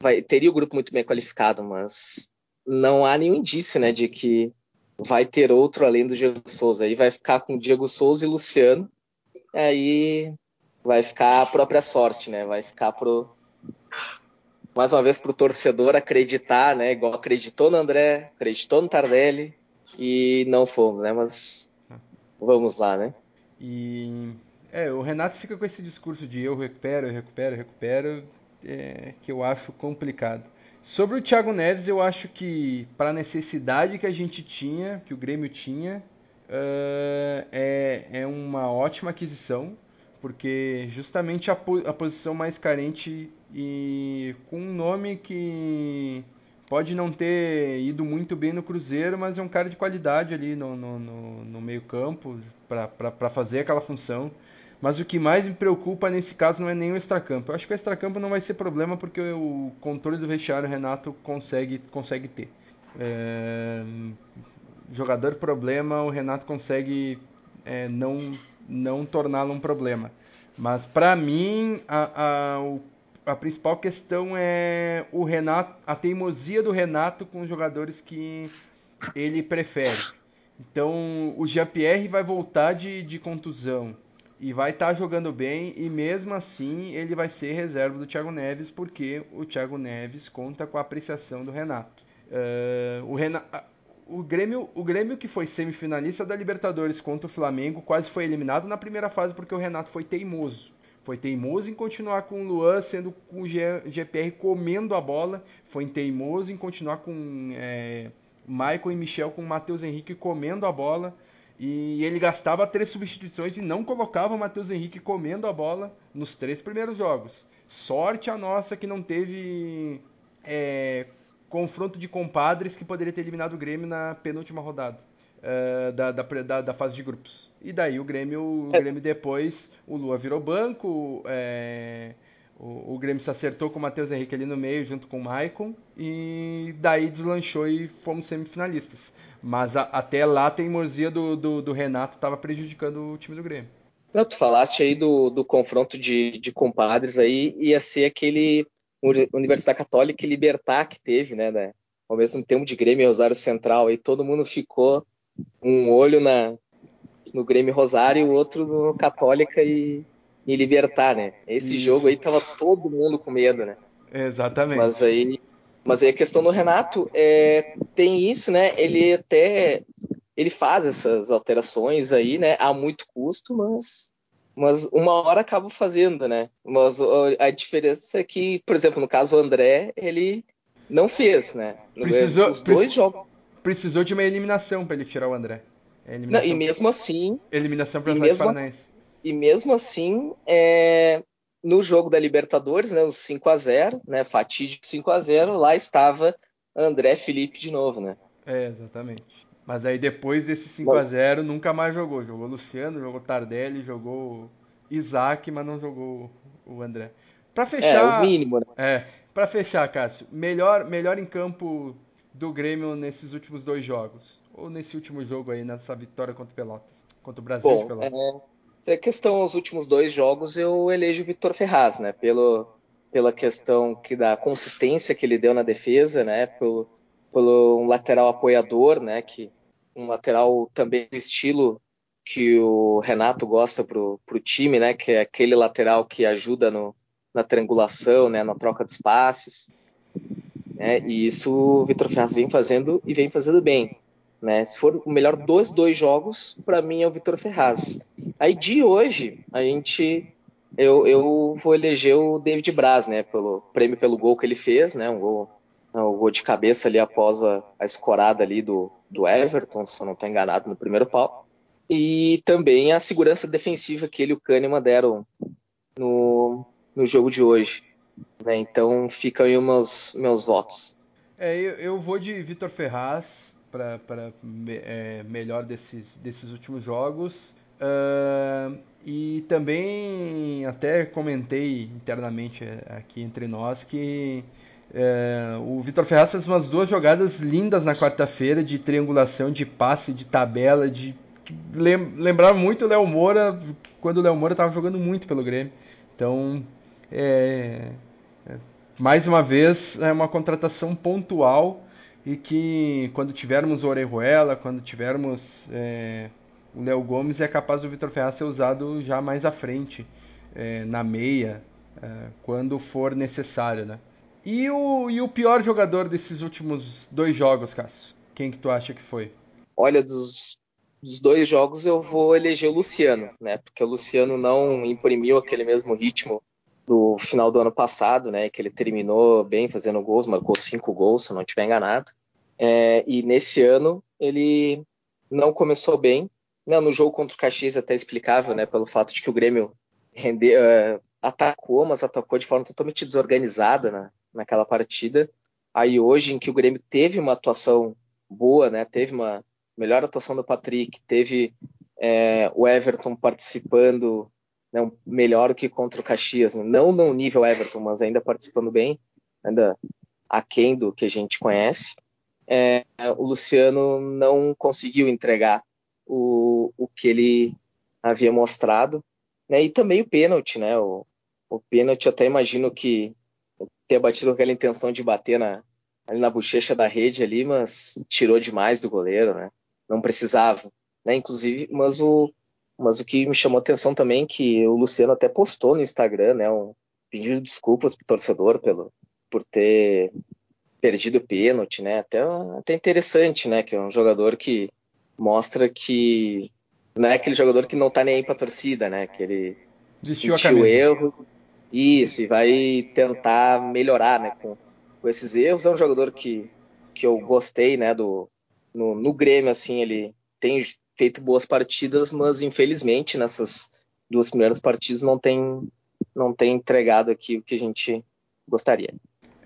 vai, teria o grupo muito bem qualificado, mas não há nenhum indício né, de que vai ter outro além do Diego Souza. Aí vai ficar com Diego Souza e Luciano. Aí vai ficar a própria sorte, né? Vai ficar pro mais uma vez para o torcedor acreditar, né? Igual acreditou no André, acreditou no Tardelli e não fomos, né? Mas vamos lá, né? E é, o Renato fica com esse discurso de eu recupero, eu recupero, eu recupero é, que eu acho complicado. Sobre o Thiago Neves, eu acho que para a necessidade que a gente tinha, que o Grêmio tinha, uh, é, é uma ótima aquisição, porque justamente a, a posição mais carente e com um nome que pode não ter ido muito bem no Cruzeiro, mas é um cara de qualidade ali no, no, no, no meio campo para fazer aquela função. Mas o que mais me preocupa nesse caso não é nem o extracampo. Eu acho que o extracampo não vai ser problema porque o controle do vestiário o Renato consegue, consegue ter. É... Jogador problema, o Renato consegue é, não, não torná-lo um problema. Mas para mim, a, a, a principal questão é o Renato, a teimosia do Renato com os jogadores que ele prefere. Então, o Jean-Pierre vai voltar de, de contusão e vai estar tá jogando bem e mesmo assim ele vai ser reserva do Thiago Neves porque o Thiago Neves conta com a apreciação do Renato. Uh, o, Renato o, Grêmio, o Grêmio que foi semifinalista da Libertadores contra o Flamengo quase foi eliminado na primeira fase porque o Renato foi teimoso. Foi teimoso em continuar com o Luan, sendo com o GPR comendo a bola. Foi teimoso em continuar com é, Michael e Michel, com o Matheus Henrique comendo a bola. E ele gastava três substituições e não colocava o Matheus Henrique comendo a bola nos três primeiros jogos. Sorte a nossa que não teve é, confronto de compadres que poderia ter eliminado o Grêmio na penúltima rodada é, da, da, da, da, fase de grupos. E daí o Grêmio, o é. Grêmio depois, o Lua virou banco, é, O, o Grêmio se acertou com o Matheus Henrique ali no meio, junto com o Maicon, e daí deslanchou e fomos semifinalistas. Mas a, até lá a teimosia do, do, do Renato estava prejudicando o time do Grêmio. Não, tu falaste aí do, do confronto de, de compadres aí, ia ser aquele Universidade Católica e Libertar que teve, né, né? Ao mesmo tempo de Grêmio e Rosário Central, aí todo mundo ficou um olho na, no Grêmio Rosário e o outro no Católica e, e Libertar, né? Esse isso. jogo aí tava todo mundo com medo, né? Exatamente. Mas aí, mas aí a questão do Renato é, tem isso, né? Ele até ele faz essas alterações aí, né? A muito custo, mas mas uma hora acaba fazendo, né? Mas a diferença é que, por exemplo, no caso o André, ele não fez, né? Precisou, Os dois jogos. Precisou de uma eliminação para ele tirar o André. Não, e mesmo assim. Eliminação para o Atlético Paranaense. E mesmo assim, é, no jogo da Libertadores, né, os 5 a 0 né, fatídico 5 a 0 lá estava André Felipe de novo, né? É, exatamente. Mas aí depois desse 5 a 0 nunca mais jogou. Jogou Luciano, jogou Tardelli, jogou Isaac, mas não jogou o André. Para fechar, é, o mínimo, né? É, para fechar, Cássio, melhor melhor em campo do Grêmio nesses últimos dois jogos ou nesse último jogo aí nessa vitória contra o Pelotas, contra o Brasil Bom, de Pelotas. É, é questão os últimos dois jogos eu elejo o Vitor Ferraz, né? Pelo pela questão que da consistência que ele deu na defesa, né? Pelo pelo um lateral apoiador, né? Que um lateral também do estilo que o Renato gosta pro, pro time, né? Que é aquele lateral que ajuda no, na triangulação, né? Na troca de espaços. Né, e isso o Vitor Ferraz vem fazendo e vem fazendo bem. Né? Se for o melhor dos dois jogos, para mim é o Vitor Ferraz. Aí de hoje, a gente eu, eu vou eleger o David Braz, né? Pelo prêmio pelo gol que ele fez, né? Um gol o gol de cabeça ali após a, a escorada ali do, do Everton, se eu não estou enganado, no primeiro pau. E também a segurança defensiva que ele e o Kahneman deram no, no jogo de hoje. Né? Então ficam aí meus, meus votos. É, eu, eu vou de Vitor Ferraz para é, melhor desses, desses últimos jogos. Uh, e também até comentei internamente aqui entre nós que é, o Vitor Ferraz fez umas duas jogadas lindas na quarta-feira de triangulação, de passe, de tabela, de lembrava muito o Léo Moura quando o Léo Moura estava jogando muito pelo Grêmio. Então, é, é, mais uma vez, é uma contratação pontual e que quando tivermos o Orejuela, quando tivermos é, o Léo Gomes, é capaz do Vitor Ferraz ser usado já mais à frente, é, na meia, é, quando for necessário, né? E o, e o pior jogador desses últimos dois jogos, Cássio? Quem que tu acha que foi? Olha, dos, dos dois jogos eu vou eleger o Luciano, né? Porque o Luciano não imprimiu aquele mesmo ritmo do final do ano passado, né? Que ele terminou bem fazendo gols, marcou cinco gols, se não estiver enganado. É, e nesse ano ele não começou bem. Não, no jogo contra o Caxias até explicável, né? Pelo fato de que o Grêmio rendeu, uh, atacou, mas atacou de forma totalmente desorganizada, né? naquela partida. Aí hoje, em que o Grêmio teve uma atuação boa, né? Teve uma melhor atuação do Patrick, teve é, o Everton participando né, melhor que contra o Caxias, não no nível Everton, mas ainda participando bem, ainda aquém do que a gente conhece. É, o Luciano não conseguiu entregar o, o que ele havia mostrado, né? E também o pênalti, né? O, o pênalti, até imagino que ter batido aquela intenção de bater na, ali na bochecha da rede ali, mas tirou demais do goleiro, né? Não precisava, né? Inclusive, mas o, mas o que me chamou atenção também é que o Luciano até postou no Instagram, né? Um pedido de desculpas pro torcedor pelo, por ter perdido o pênalti, né? Até, até interessante, né? Que é um jogador que mostra que não é aquele jogador que não tá nem aí pra torcida, né? Que ele Desistiu sentiu o erro isso, e vai tentar melhorar né, com, com esses erros. É um jogador que, que eu gostei né, do, no, no Grêmio, assim, ele tem feito boas partidas, mas infelizmente nessas duas primeiras partidas não tem, não tem entregado aqui o que a gente gostaria.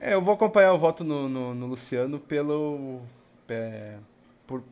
É, eu vou acompanhar o voto no, no, no Luciano pelo. É, por,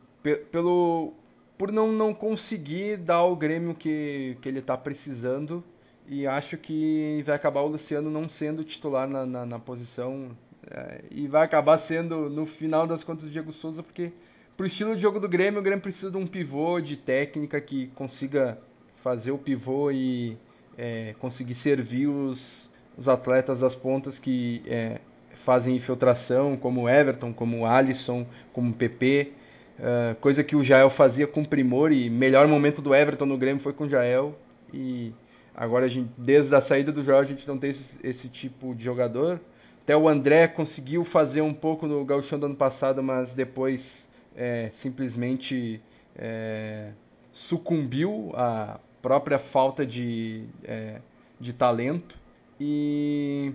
pelo por não, não conseguir dar ao Grêmio que, que ele está precisando e acho que vai acabar o Luciano não sendo titular na, na, na posição é, e vai acabar sendo no final das contas o Diego Souza porque pro estilo de jogo do Grêmio o Grêmio precisa de um pivô de técnica que consiga fazer o pivô e é, conseguir servir os, os atletas das pontas que é, fazem infiltração como Everton, como Alisson, como PP Uh, coisa que o Jael fazia com primor e melhor momento do Everton no Grêmio foi com o Jael e agora a gente, desde a saída do Jael a gente não tem esse, esse, tipo de jogador. Até o André conseguiu fazer um pouco no Gauchão do ano passado, mas depois é, simplesmente é, sucumbiu à própria falta de, é, de talento. E,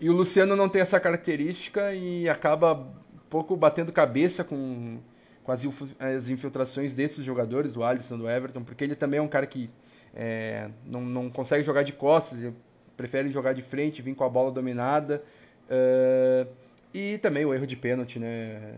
e o Luciano não tem essa característica e acaba um pouco batendo cabeça com com as, as infiltrações desses jogadores, do Alisson, do Everton, porque ele também é um cara que é, não, não consegue jogar de costas, ele prefere jogar de frente, vir com a bola dominada. Uh, e também o erro de pênalti, né?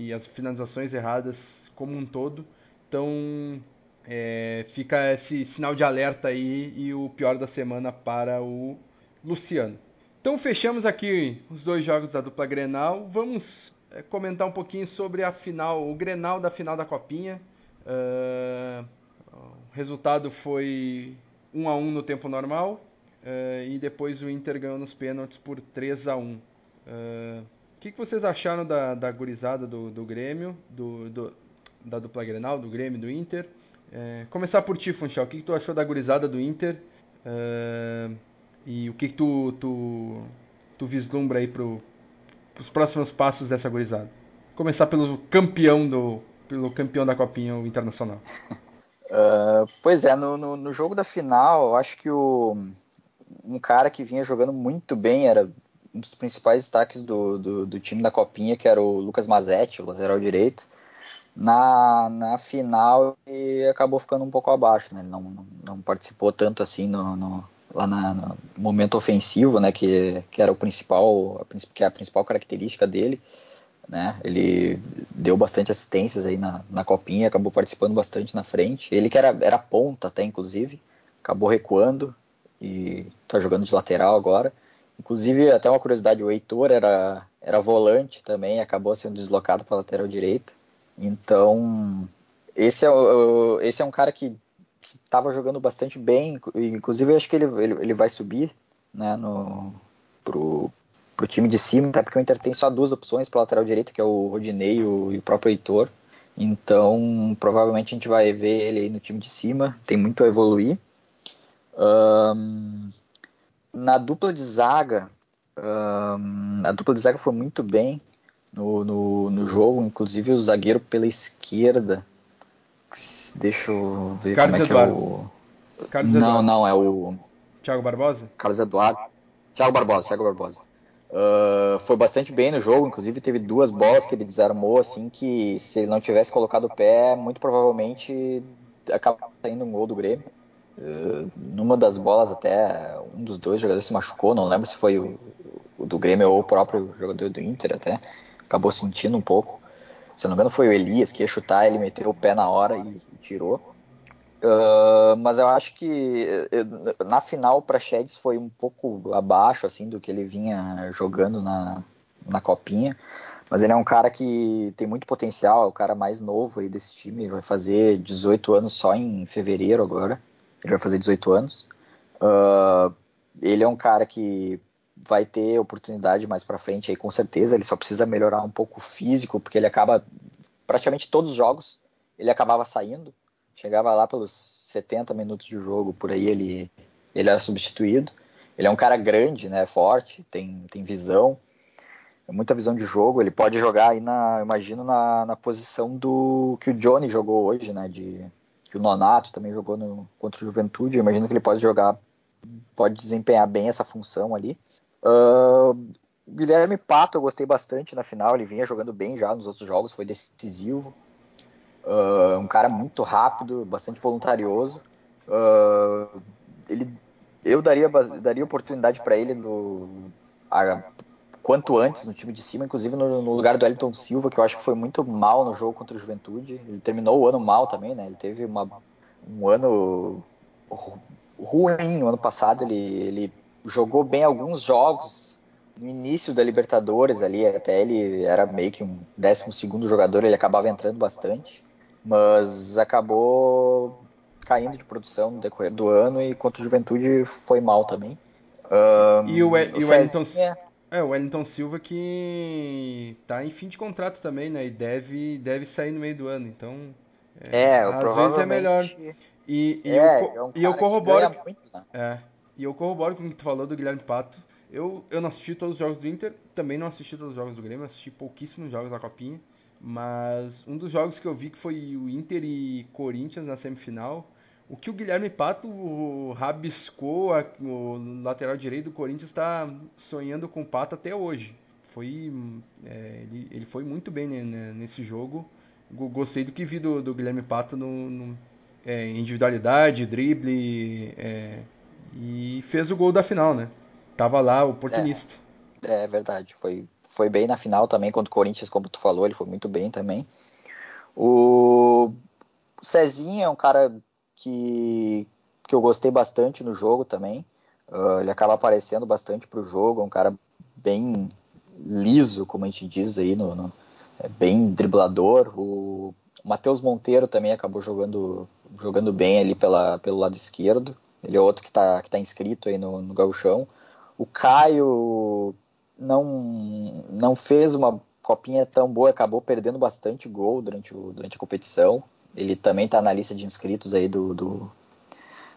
E as finalizações erradas como um todo. Então é, fica esse sinal de alerta aí e o pior da semana para o Luciano. Então fechamos aqui os dois jogos da dupla Grenal. Vamos é, comentar um pouquinho sobre a final, o Grenal da final da Copinha. Uh, o resultado foi 1 a 1 no tempo normal uh, e depois o Inter ganhou nos pênaltis por 3 a 1. O que, que vocês acharam da, da gurizada do, do Grêmio, do, do, da dupla Grenal, do Grêmio do Inter? começar por ti, Funchal. O que, que tu achou da gurizada do Inter? e o que, que tu, tu, tu vislumbra aí pro, os próximos passos dessa gurizada? Começar pelo campeão do pelo campeão da Copinha, o Internacional. Uh, pois é, no, no, no, jogo da final, eu acho que o, um cara que vinha jogando muito bem era um dos principais destaques do, do, do time da Copinha, que era o Lucas Mazetti, o lateral direito. Na, na final ele acabou ficando um pouco abaixo, né? ele não, não, não participou tanto assim no, no lá na, no momento ofensivo, né, que, que era o principal, que é a principal característica dele, né, ele deu bastante assistências aí na, na copinha, acabou participando bastante na frente, ele que era, era ponta até, inclusive, acabou recuando e tá jogando de lateral agora, inclusive até uma curiosidade, o Heitor era, era volante também, acabou sendo deslocado para lateral direita, então esse é, esse é um cara que estava jogando bastante bem, inclusive acho que ele, ele, ele vai subir né, no, pro, pro time de cima, até porque o Inter tem só duas opções para lateral direito, que é o Rodinei e o, e o próprio Heitor. Então, provavelmente a gente vai ver ele aí no time de cima, tem muito a evoluir. Um, na dupla de zaga, um, a dupla de zaga foi muito bem no, no, no jogo, inclusive o zagueiro pela esquerda, Deixa eu ver Carlos como é Eduardo. que é o. Carlos não, Eduardo. não, é o. Thiago Barbosa? Carlos Eduardo. Thiago Barbosa, Thiago Barbosa. Uh, foi bastante bem no jogo, inclusive teve duas bolas que ele desarmou, assim, que se ele não tivesse colocado o pé, muito provavelmente acaba saindo um gol do Grêmio. Uh, numa das bolas até um dos dois jogadores se machucou, não lembro se foi o, o do Grêmio ou o próprio jogador do Inter até, acabou sentindo um pouco. Se não me engano, foi o Elias que ia chutar, ele meteu o pé na hora e, e tirou. Uh, mas eu acho que eh, na final o Praxedes foi um pouco abaixo assim do que ele vinha jogando na, na copinha. Mas ele é um cara que tem muito potencial, é o cara mais novo aí desse time. Vai fazer 18 anos só em fevereiro agora. Ele vai fazer 18 anos. Uh, ele é um cara que vai ter oportunidade mais para frente aí com certeza. Ele só precisa melhorar um pouco o físico, porque ele acaba praticamente todos os jogos ele acabava saindo. Chegava lá pelos 70 minutos de jogo, por aí ele ele era substituído. Ele é um cara grande, né, forte, tem tem visão, muita visão de jogo. Ele pode jogar aí na, imagino na, na posição do que o Johnny jogou hoje, né, de que o Nonato também jogou no, contra o Juventude. Eu imagino que ele pode jogar, pode desempenhar bem essa função ali. Uh, Guilherme Pato eu gostei bastante na final, ele vinha jogando bem já nos outros jogos, foi decisivo. Uh, um cara muito rápido, bastante voluntarioso. Uh, ele, eu daria, daria oportunidade para ele no, a, quanto antes no time de cima, inclusive no, no, lugar do Elton Silva, que eu acho que foi muito mal no jogo contra o Juventude. Ele terminou o ano mal também, né? Ele teve uma, um ano ruim o ano passado. Ele, ele jogou bem alguns jogos no início da Libertadores ali, até ele era meio que um 12 segundo jogador, ele acabava entrando bastante, mas acabou caindo de produção no decorrer do ano e quanto Juventude foi mal também. Um, e o, e o Wellington, é, o Wellington Silva que tá em fim de contrato também, né? E deve, deve sair no meio do ano, então. É, é às vezes é melhor. E, e é, eu, é um e eu corroboro. Muito, né? É. E eu corroboro com o que tu falou do Guilherme Pato. Eu, eu não assisti todos os jogos do Inter, também não assisti todos os jogos do Grêmio, assisti pouquíssimos jogos da Copinha. Mas um dos jogos que eu vi que foi o Inter e Corinthians na semifinal, o que o Guilherme Pato rabiscou a, o lateral direito do Corinthians está sonhando com o Pato até hoje. Foi, é, ele, ele foi muito bem né, nesse jogo. Gostei do que vi do, do Guilherme Pato no, no é, individualidade, drible é, e fez o gol da final, né? Tava lá, oportunista. É, é verdade. Foi, foi bem na final também contra o Corinthians, como tu falou, ele foi muito bem também. O Cezinha é um cara que, que eu gostei bastante no jogo também. Uh, ele acaba aparecendo bastante para o jogo, é um cara bem liso, como a gente diz aí, no, no é bem driblador. O Matheus Monteiro também acabou jogando, jogando bem ali pela, pelo lado esquerdo. Ele é outro que está que tá inscrito aí no, no gauchão. O Caio não, não fez uma copinha tão boa, acabou perdendo bastante gol durante, o, durante a competição. Ele também está na lista de inscritos aí do, do,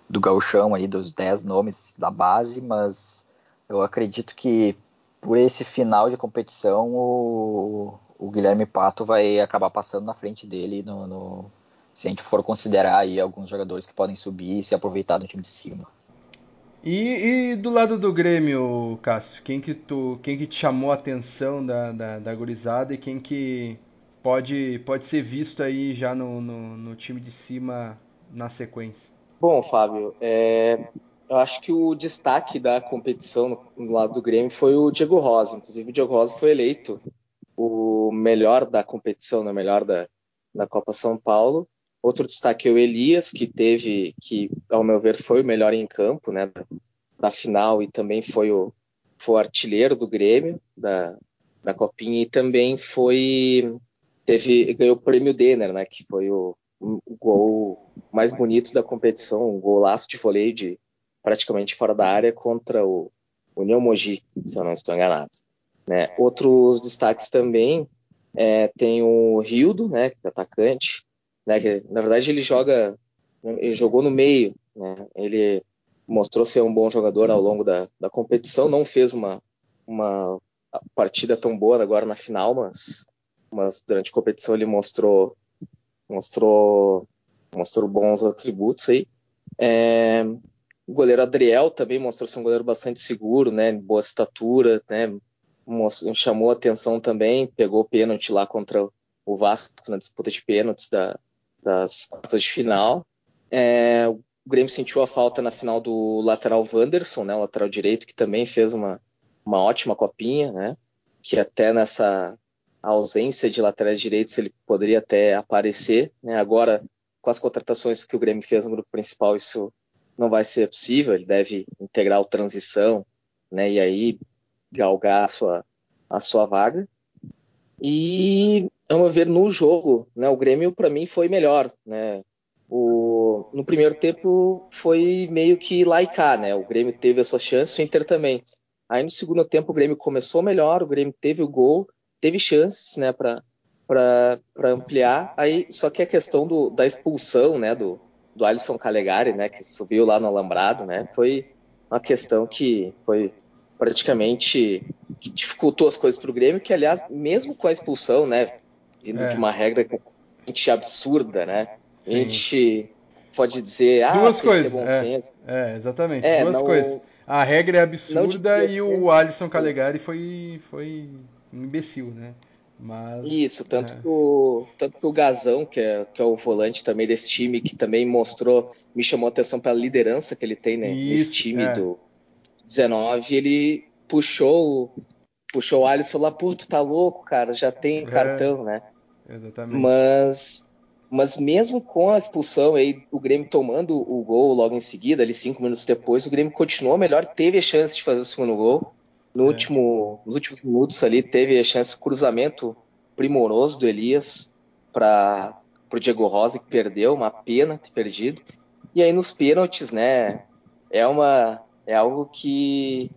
do gauchão, aí, dos 10 nomes da base, mas eu acredito que por esse final de competição o, o Guilherme Pato vai acabar passando na frente dele no, no, se a gente for considerar aí alguns jogadores que podem subir e se aproveitar do time de cima. E, e, do lado do Grêmio, Cássio, quem que, tu, quem que te chamou a atenção da, da, da gurizada e quem que pode, pode ser visto aí já no, no, no time de cima na sequência? Bom, Fábio, é, eu acho que o destaque da competição no, lado do Grêmio foi o Diego Rosa. Inclusive, o Diego Rosa foi eleito o melhor da competição, o né, melhor da, da Copa São Paulo. Outro destaque é o Elias, que teve, que ao meu ver foi o melhor em campo, né, da, da final e também foi o, foi o artilheiro do Grêmio da, da Copinha e também foi teve ganhou o prêmio Denner, né, que foi o, o, gol mais bonito da competição, um golaço de voleio de praticamente fora da área contra o União Mogi, se eu não estou enganado. Né. Outros destaques também é, tem o Rildo, né, é atacante, né, que, na verdade ele joga, ele jogou no meio, né, ele mostrou ser um bom jogador ao longo da, da competição, não fez uma, uma partida tão boa agora na final, mas mas durante a competição ele mostrou mostrou mostrou bons atributos aí. É, o goleiro Adriel também mostrou ser um goleiro bastante seguro, né, boa estatura, né, mostrou, chamou atenção também, pegou pênalti lá contra o Vasco na disputa de pênaltis da, das quartas de final. É, o Grêmio sentiu a falta na final do lateral Wanderson, né, o lateral direito, que também fez uma, uma ótima copinha, né, que até nessa a ausência de laterais direitos ele poderia até aparecer. Né? Agora, com as contratações que o Grêmio fez no grupo principal, isso não vai ser possível. Ele deve integrar o transição né? e aí galgar a sua, a sua vaga. E, vamos ver, no jogo, né? o Grêmio, para mim, foi melhor. Né? O, no primeiro tempo foi meio que laicar, né? O Grêmio teve a sua chance, o Inter também. Aí no segundo tempo o Grêmio começou melhor, o Grêmio teve o gol, teve chances, né, para ampliar. Aí, só que a questão do, da expulsão, né, do, do Alisson Calegari, né, que subiu lá no alambrado, né, foi uma questão que foi praticamente que dificultou as coisas para o Grêmio, que aliás, mesmo com a expulsão, né, vindo é. de uma regra completamente absurda, né, a gente pode dizer, ah, duas coisas, bom é, senso. É, exatamente, é, duas não, coisas. A regra é absurda e o Alisson Calegari foi, foi um imbecil, né? Mas, Isso, tanto, é. que o, tanto que o Gazão, que é, que é o volante também desse time, que também mostrou, me chamou a atenção pela liderança que ele tem né, Isso, nesse time é. do 19, ele puxou puxou o Alisson lá, pô, tu tá louco, cara, já tem é, cartão, né? Exatamente. Mas, mas mesmo com a expulsão aí, o Grêmio tomando o gol logo em seguida, ali cinco minutos depois, o Grêmio continuou melhor, teve a chance de fazer o segundo gol. No é. último, nos últimos minutos ali, teve a chance, cruzamento primoroso do Elias para o Diego Rosa, que perdeu, uma pena ter perdido. E aí nos pênaltis, né, é, uma, é algo que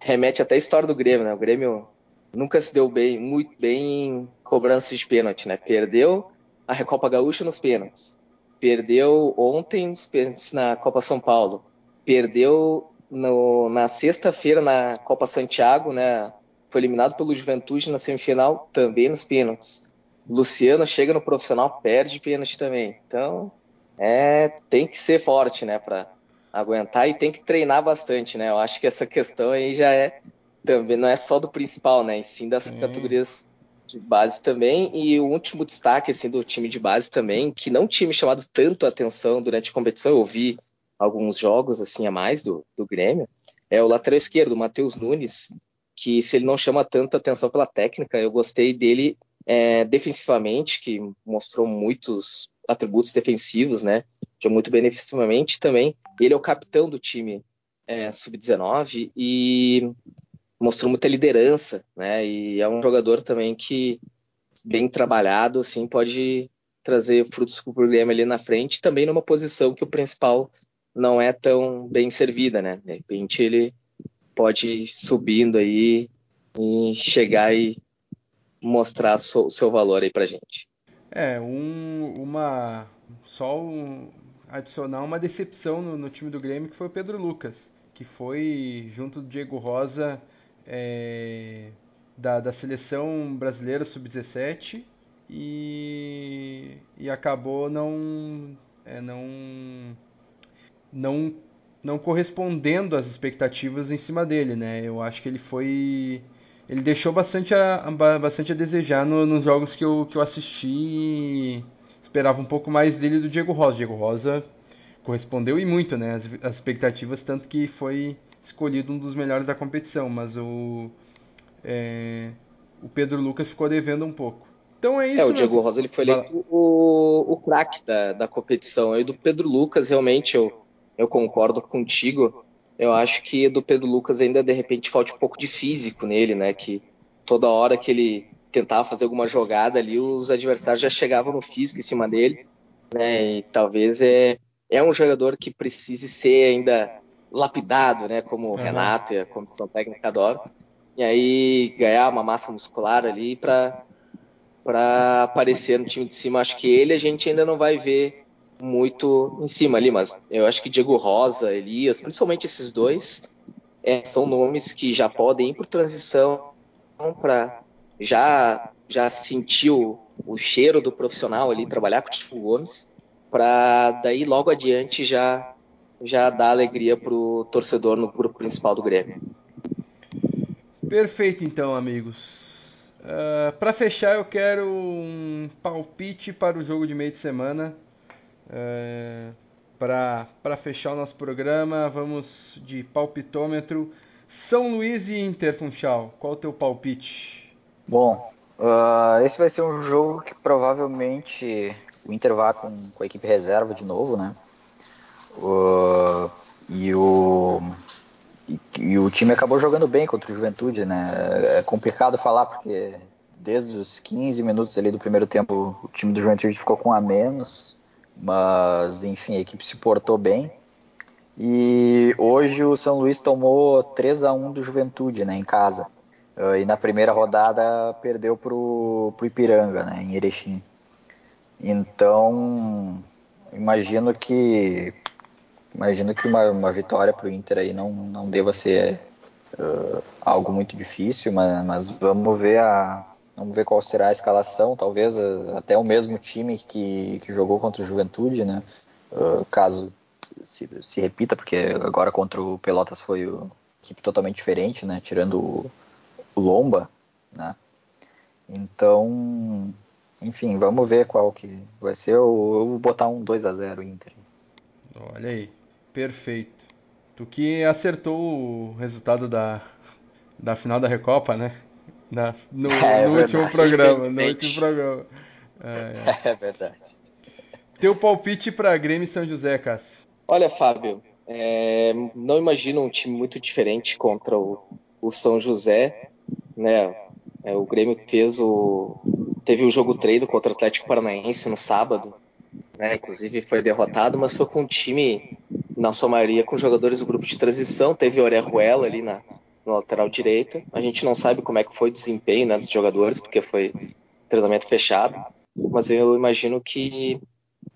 remete até à história do Grêmio, né? O Grêmio nunca se deu bem, muito bem em cobrança de pênalti, né? Perdeu a Recopa Gaúcha nos pênaltis. Perdeu ontem nos pênaltis na Copa São Paulo. Perdeu no, na sexta-feira na Copa Santiago, né? Foi eliminado pelo Juventude na semifinal, também nos pênaltis. Luciano chega no profissional, perde pênalti também. Então, é, tem que ser forte, né, para aguentar e tem que treinar bastante, né? Eu acho que essa questão aí já é também não é só do principal, né? E sim das sim. categorias de base também. E o último destaque assim, do time de base também, que não tinha me chamado tanto a atenção durante a competição, eu vi alguns jogos assim a mais do, do Grêmio, é o lateral esquerdo, o Matheus Nunes, que se ele não chama tanto atenção pela técnica, eu gostei dele é, defensivamente, que mostrou muitos atributos defensivos, né? Jogou muito bem também. Ele é o capitão do time é, sub-19 e mostrou muita liderança, né? E é um jogador também que, bem trabalhado, assim, pode trazer frutos para o programa ali na frente, também numa posição que o principal não é tão bem servida, né? De repente ele pode ir subindo aí e chegar e mostrar o seu valor aí pra gente. É, um, uma só um, adicionar uma decepção no, no, time do Grêmio que foi o Pedro Lucas, que foi junto do Diego Rosa é, da, da seleção brasileira sub-17 e, e acabou não, é, não, não, não correspondendo às expectativas em cima dele, né? Eu acho que ele foi ele deixou bastante a, bastante a desejar no, nos jogos que eu, que eu assisti. Esperava um pouco mais dele do Diego Rosa. Diego Rosa correspondeu e muito, né? As, as expectativas, tanto que foi escolhido um dos melhores da competição, mas o, é, o Pedro Lucas ficou devendo um pouco. Então é isso. É, o Diego Rosa ele foi eleito o, o craque da, da competição. Aí do Pedro Lucas, realmente, eu, eu concordo contigo. Eu acho que do Pedro Lucas ainda de repente falta um pouco de físico nele, né? Que toda hora que ele tentava fazer alguma jogada ali, os adversários já chegavam no físico em cima dele, né? E talvez é, é um jogador que precise ser ainda lapidado, né? Como o uhum. Renato e a comissão técnica adoram. E aí ganhar uma massa muscular ali para para aparecer no time de cima. Acho que ele a gente ainda não vai ver muito em cima ali, mas eu acho que Diego Rosa, Elias, principalmente esses dois, é, são nomes que já podem ir por transição para já já sentir o, cheiro do profissional ali, trabalhar com o Chico Gomes, para daí logo adiante já já dar alegria para o torcedor no grupo principal do Grêmio. Perfeito, então, amigos. Uh, ah, para fechar, eu quero um palpite para o jogo de meio de semana. Ah, para fechar o nosso programa, vamos de palpitômetro. São Luís e Inter, Funchal. Qual o teu palpite? Bom, uh, esse vai ser um jogo que provavelmente o Inter vai com, com a equipe reserva de novo, né? Uh, e, o, e, e, o time acabou jogando bem contra o Juventude, né? É complicado falar porque desde os 15 minutos ali do primeiro tempo o time do Juventude ficou com a menos, mas enfim, a equipe se portou bem. E hoje o São Luís tomou 3 a 1 do Juventude, né, em casa. Uh, e na primeira rodada perdeu pro, pro Ipiranga, né, em Erechim. Então, imagino que imagino que uma, uma vitória para o Inter aí não, não deva ser uh, algo muito difícil, mas, mas vamos ver a vamos ver qual será a escalação, talvez uh, até o mesmo time que, que jogou contra o Juventude, né? Uh, caso se, se, repita, porque agora contra o Pelotas foi uma equipe totalmente diferente, né? Tirando o, o Lomba, né? Então, enfim, vamos ver qual que vai ser. Eu, eu vou botar um 2 a 0 Inter. Olha aí. Perfeito. Tu que acertou o resultado da, da final da Recopa, né? Na, no, é, no último programa. No último programa. É, é. é verdade. Teu palpite para Grêmio e São José, Cássio? Olha, Fábio, é, não imagino um time muito diferente contra o, o São José, né? É, o Grêmio fez o, teve o jogo treino contra o Atlético Paranaense no sábado, né? Inclusive foi derrotado, mas foi com um time, na sua maioria, com jogadores do grupo de transição. Teve o Orejuela ali na, na lateral direita. A gente não sabe como é que foi o desempenho né, dos jogadores, porque foi treinamento fechado. Mas eu imagino que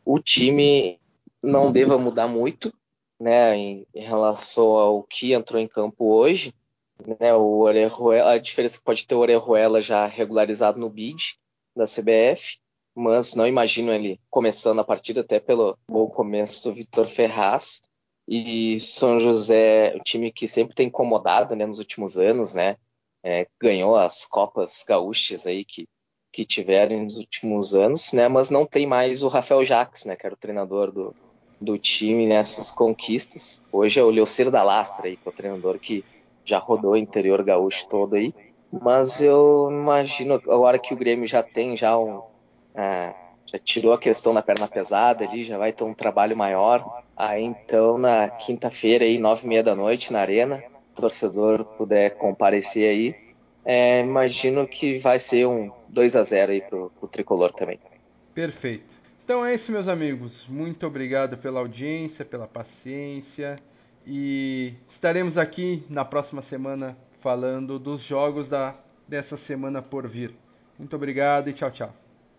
o time não deva mudar muito, né, em, em relação ao que entrou em campo hoje. Né, o Orejuela, a diferença é que pode ter o Orejuela já regularizado no bid da CBF, mas não imagino ele começando a partida até pelo bom começo do Vitor Ferraz. E São José, o time que sempre tem incomodado né, nos últimos anos, né? É, ganhou as Copas Gaúchas aí que, que tiveram nos últimos anos, né? Mas não tem mais o Rafael Jacques, né? Que era o treinador do, do time nessas conquistas. Hoje é o Leocir da Lastra aí, que é o treinador que já rodou o interior gaúcho todo aí. Mas eu imagino agora que o Grêmio já tem já um, é, já tirou a questão da perna pesada ali, já vai ter um trabalho maior. Aí então na quinta-feira aí nove e meia da noite na arena, o torcedor puder comparecer aí, é, imagino que vai ser um 2 a 0 aí pro, pro tricolor também. Perfeito. Então é isso, meus amigos. Muito obrigado pela audiência, pela paciência. E estaremos aqui na próxima semana falando dos jogos da, dessa semana por vir. Muito obrigado e tchau, tchau.